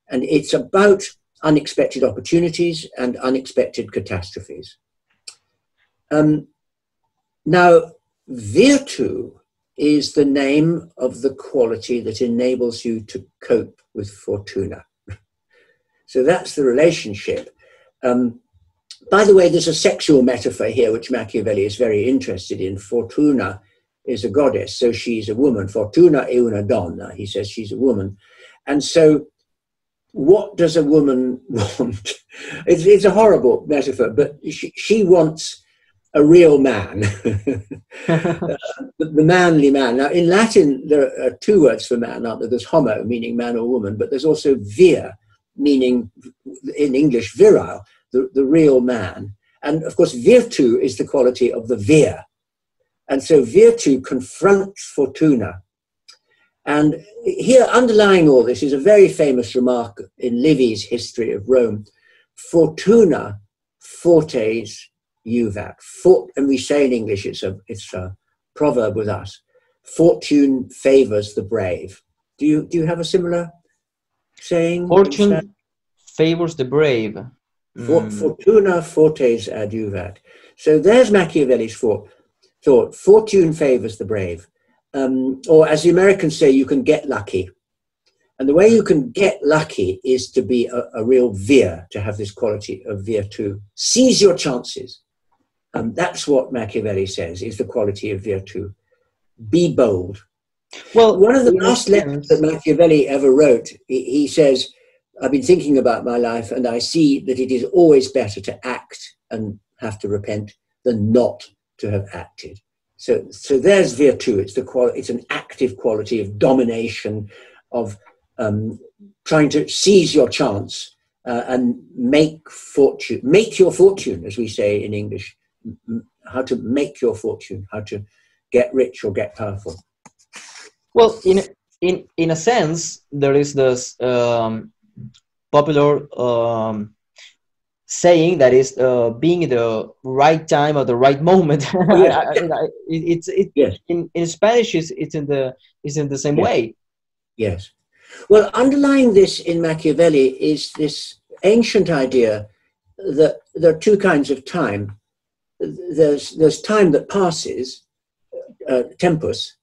And it's about unexpected opportunities and unexpected catastrophes. Um, now, virtu is the name of the quality that enables you to cope with fortuna. *laughs* So that's the relationship. Um, by the way, there's a sexual metaphor here which Machiavelli is very interested in. Fortuna is a goddess, so she's a woman. Fortuna è una donna. He says she's a woman. And so, what does a woman *laughs* want? It's, it's a horrible metaphor, but she, she wants a real man, *laughs* uh, the, manly man. Now, in Latin, there are two words for man, aren't there? There's homo, meaning man or woman, but there's also vir, meaning in English virile, the, the real man. And of course, virtu is the quality of the vir. And so virtu confronts fortuna. And here, underlying all this, is a very famous remark in Livy's History of Rome Fortuna fortes juvat. Fort, and we say in English, it's a, it's a proverb with us fortune favors the brave. Do you, do you have a similar saying? Fortune favors the brave. For, mm. Fortuna fortes adjuvat. So there's Machiavelli's thought. Thought. Fortune favors the brave. Um, or as the Americans say, you can get lucky. And the way you can get lucky is to be a, a real vir, to have this quality of veer, virtu. Seize your chances. Um, that's what Machiavelli says is the quality of virtu. Be bold. Well, one of the last letters that Machiavelli ever wrote, he, he says, I've been thinking about my life and I see that it is always better to act and have to repent than not to have acted. So, so there's virtu. It's the qual- It's an active quality of domination, of um, trying to seize your chance uh, and make fortune, make your fortune, as we say in English. How to make your fortune, how to get rich or get powerful. Well, in in in a sense, there is this um, popular um, saying that is uh, being in the right time or the right moment. *laughs* Oh, yeah. it's it, yes. in, in Spanish it's, it's in the it's in the same yes. way. Yes. Well, underlying this in Machiavelli is this ancient idea that there are two kinds of time. There's there's time that passes, uh, tempus,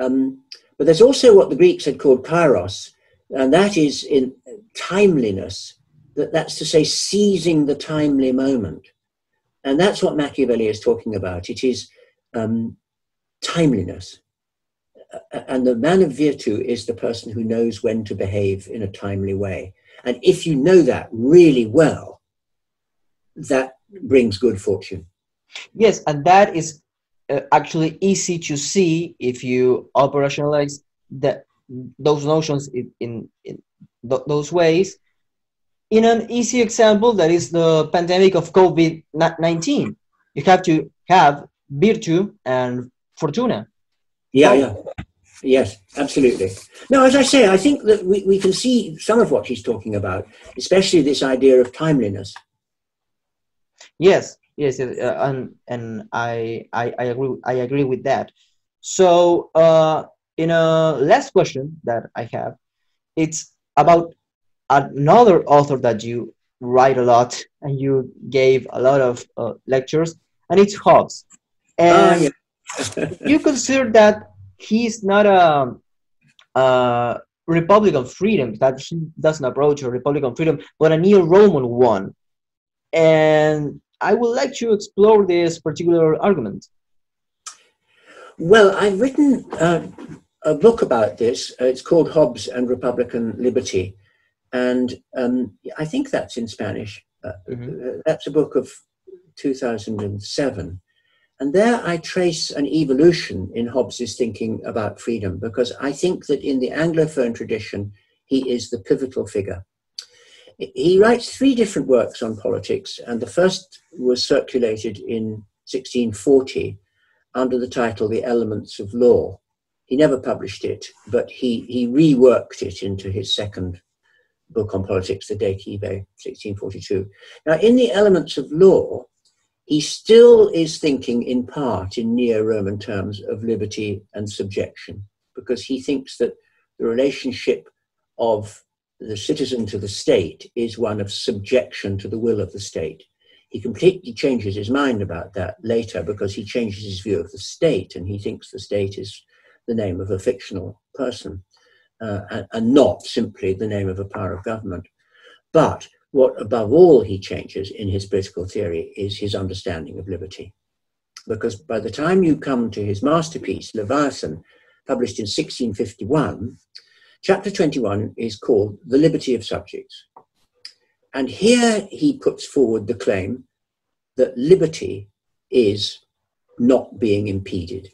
um, but there's also what the Greeks had called kairos, and that is in timeliness. That, that's to say, seizing the timely moment. And that's what Machiavelli is talking about. It is um, timeliness. And the man of virtue is the person who knows when to behave in a timely way. And if you know that really well, that brings good fortune. Yes, and that is uh, actually easy to see if you operationalize that those notions in, in, in th those ways. In an easy example, that is the pandemic of COVID 19. You have to have virtue and fortuna. Yeah, yeah. Yes, absolutely. Now, as I say, I think that we, we can see some of what he's talking about, especially this idea of timeliness. Yes, yes, uh, and and I, I I agree I agree with that. So, uh, in a last question that I have, it's about another author that you write a lot and you gave a lot of uh, lectures, and it's Hobbes. And oh, yeah. *laughs* you consider that he's not a, a Republican freedom, that he doesn't approach a Republican freedom, but a neo Roman one. And I would like to explore this particular argument. Well, I've written uh, a book about this. Uh, it's called Hobbes and Republican Liberty. And um, I think that's in Spanish. Uh, mm-hmm. Uh, that's a book of 2007. And there I trace an evolution in Hobbes's thinking about freedom because I think that in the Anglophone tradition, he is the pivotal figure. He writes three different works on politics, and the first was circulated in 1640 under the title The Elements of Law. He never published it, but he, he reworked it into his second book on politics, the De Cive, 1642. Now, in the elements of law, he still is thinking in part in neo-Roman terms of liberty and subjection, because he thinks that the relationship of the citizen to the state is one of subjection to the will of the state. He completely changes his mind about that later because he changes his view of the state and he thinks the state is the name of a fictional person uh, and, and, not simply the name of a power of government. But what above all he changes in his political theory is his understanding of liberty. Because by the time you come to his masterpiece, Leviathan, published in 1651, chapter 21 is called The Liberty of Subjects. And here he puts forward the claim that liberty is not being impeded.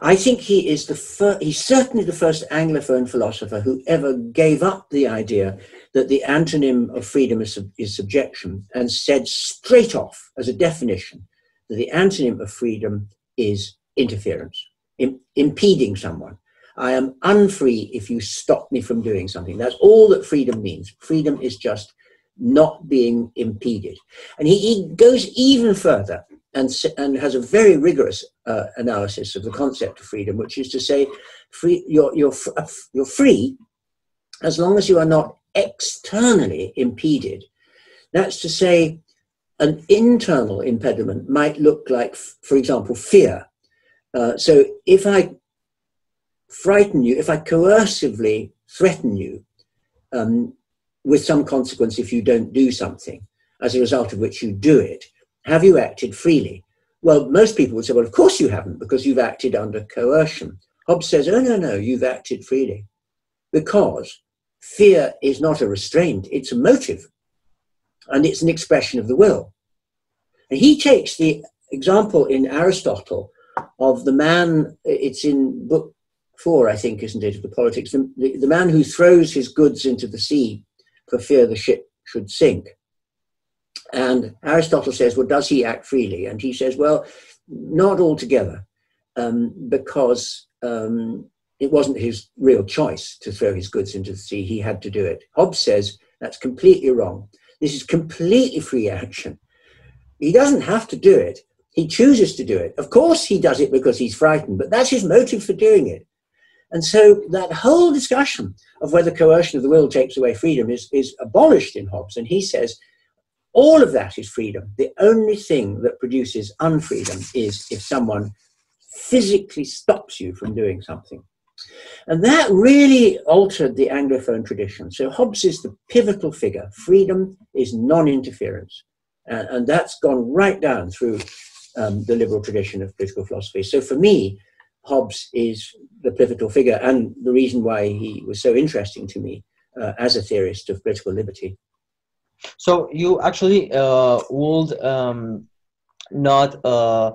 I think he is the first, he's certainly the first Anglophone philosopher who ever gave up the idea that the antonym of freedom is, is subjection and said straight off as a definition that the antonym of freedom is interference, Im- impeding someone. I am unfree if you stop me from doing something. That's all that freedom means. Freedom is just not being impeded. And he, he goes even further and, and has a very rigorous uh, analysis of the concept of freedom, which is to say, free, you're, you're, uh, you're free as long as you are not externally impeded. That's to say, an internal impediment might look like, for example, fear. Uh, so if I frighten you, if I coercively threaten you um, with some consequence if you don't do something, as a result of which you do it, have you acted freely? Well, most people would say, well, of course you haven't, because you've acted under coercion. Hobbes says, oh, no, no, you've acted freely. Because fear is not a restraint, it's a motive, and it's an expression of the will. And he takes the example in Aristotle of the man, it's in book four, I think, isn't it, of the politics, the, the, the man who throws his goods into the sea for fear the ship should sink. And Aristotle says, well, does he act freely? And he says, well, not altogether, um, because um, it wasn't his real choice to throw his goods into the sea. He had to do it. Hobbes says that's completely wrong. This is completely free action. He doesn't have to do it. He chooses to do it. Of course, he does it because he's frightened, but that's his motive for doing it. And so that whole discussion of whether coercion of the will takes away freedom is, is abolished in Hobbes. And he says all of that is freedom. The only thing that produces unfreedom is if someone physically stops you from doing something. And that really altered the Anglophone tradition. So Hobbes is the pivotal figure. Freedom is non interference. Uh, and that's gone right down through um, the liberal tradition of political philosophy. So for me, Hobbes is the pivotal figure and the reason why he was so interesting to me uh, as a theorist of political liberty. So you actually uh, would um, not uh,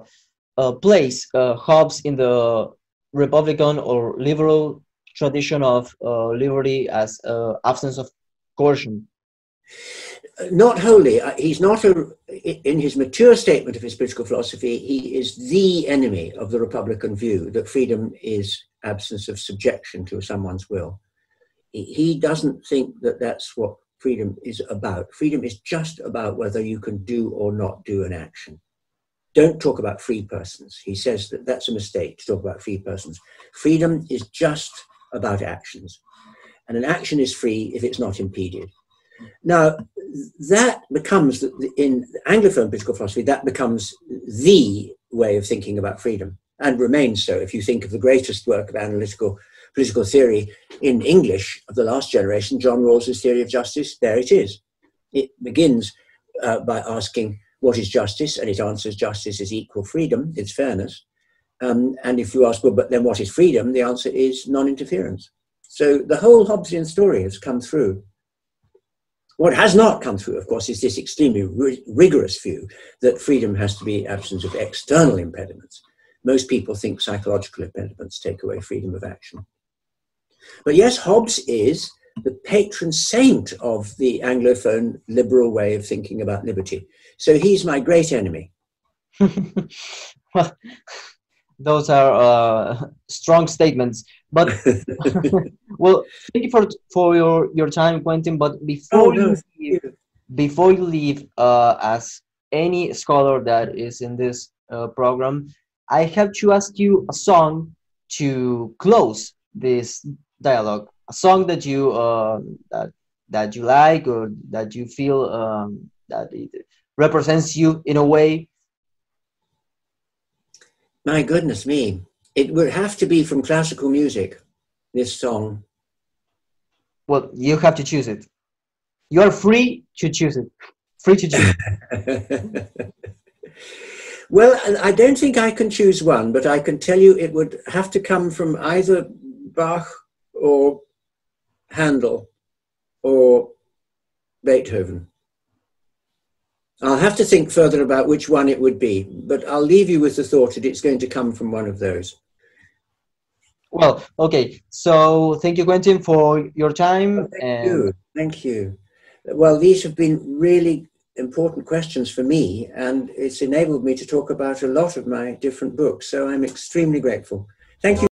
uh, place uh, Hobbes in the Republican or liberal tradition of uh, liberty as uh, absence of coercion. Not wholly. He's not a. In his mature statement of his political philosophy, he is the enemy of the Republican view that freedom is absence of subjection to someone's will. He doesn't think that that's what freedom is about. Freedom is just about whether you can do or not do an action. Don't talk about free persons. He says that that's a mistake to talk about free persons. Freedom is just about actions. And an action is free if it's not impeded. Now, that becomes, in Anglophone political philosophy, that becomes the way of thinking about freedom and remains so. If you think of the greatest work of analytical political theory in English of the last generation, John Rawls's theory of justice, there it is. It begins uh, by asking, what is justice? And it answers, justice is equal freedom, it's fairness. Um, and if you ask, well, but then what is freedom? The answer is non interference. So the whole Hobbesian story has come through. What has not come through, of course, is this extremely rigorous view that freedom has to be absence of external impediments. Most people think psychological impediments take away freedom of action. But yes, Hobbes is the patron saint of the Anglophone liberal way of thinking about liberty. So he's my great enemy. *laughs* well, those are uh, strong statements. But *laughs* *laughs* well, thank you for for your your time, Quentin. But before oh, no. you leave, before you leave, uh, as any scholar that is in this uh, program, I have to ask you a song to close this dialogue. A song that you uh, that that you like or that you feel um, that it represents you in a way? My goodness me. It would have to be from classical music this song. Well you have to choose it. You are free to choose it. Free to choose. *laughs* well, I don't think I can choose one, but I can tell you it would have to come from either Bach or Handel or Beethoven. I'll have to think further about which one it would be, but I'll leave you with the thought that it's going to come from one of those. Well, okay. So thank you, Quentin, for your time. Well, thank and... you. Thank you. Well, these have been really important questions for me, and it's enabled me to talk about a lot of my different books. So I'm extremely grateful. Thank you.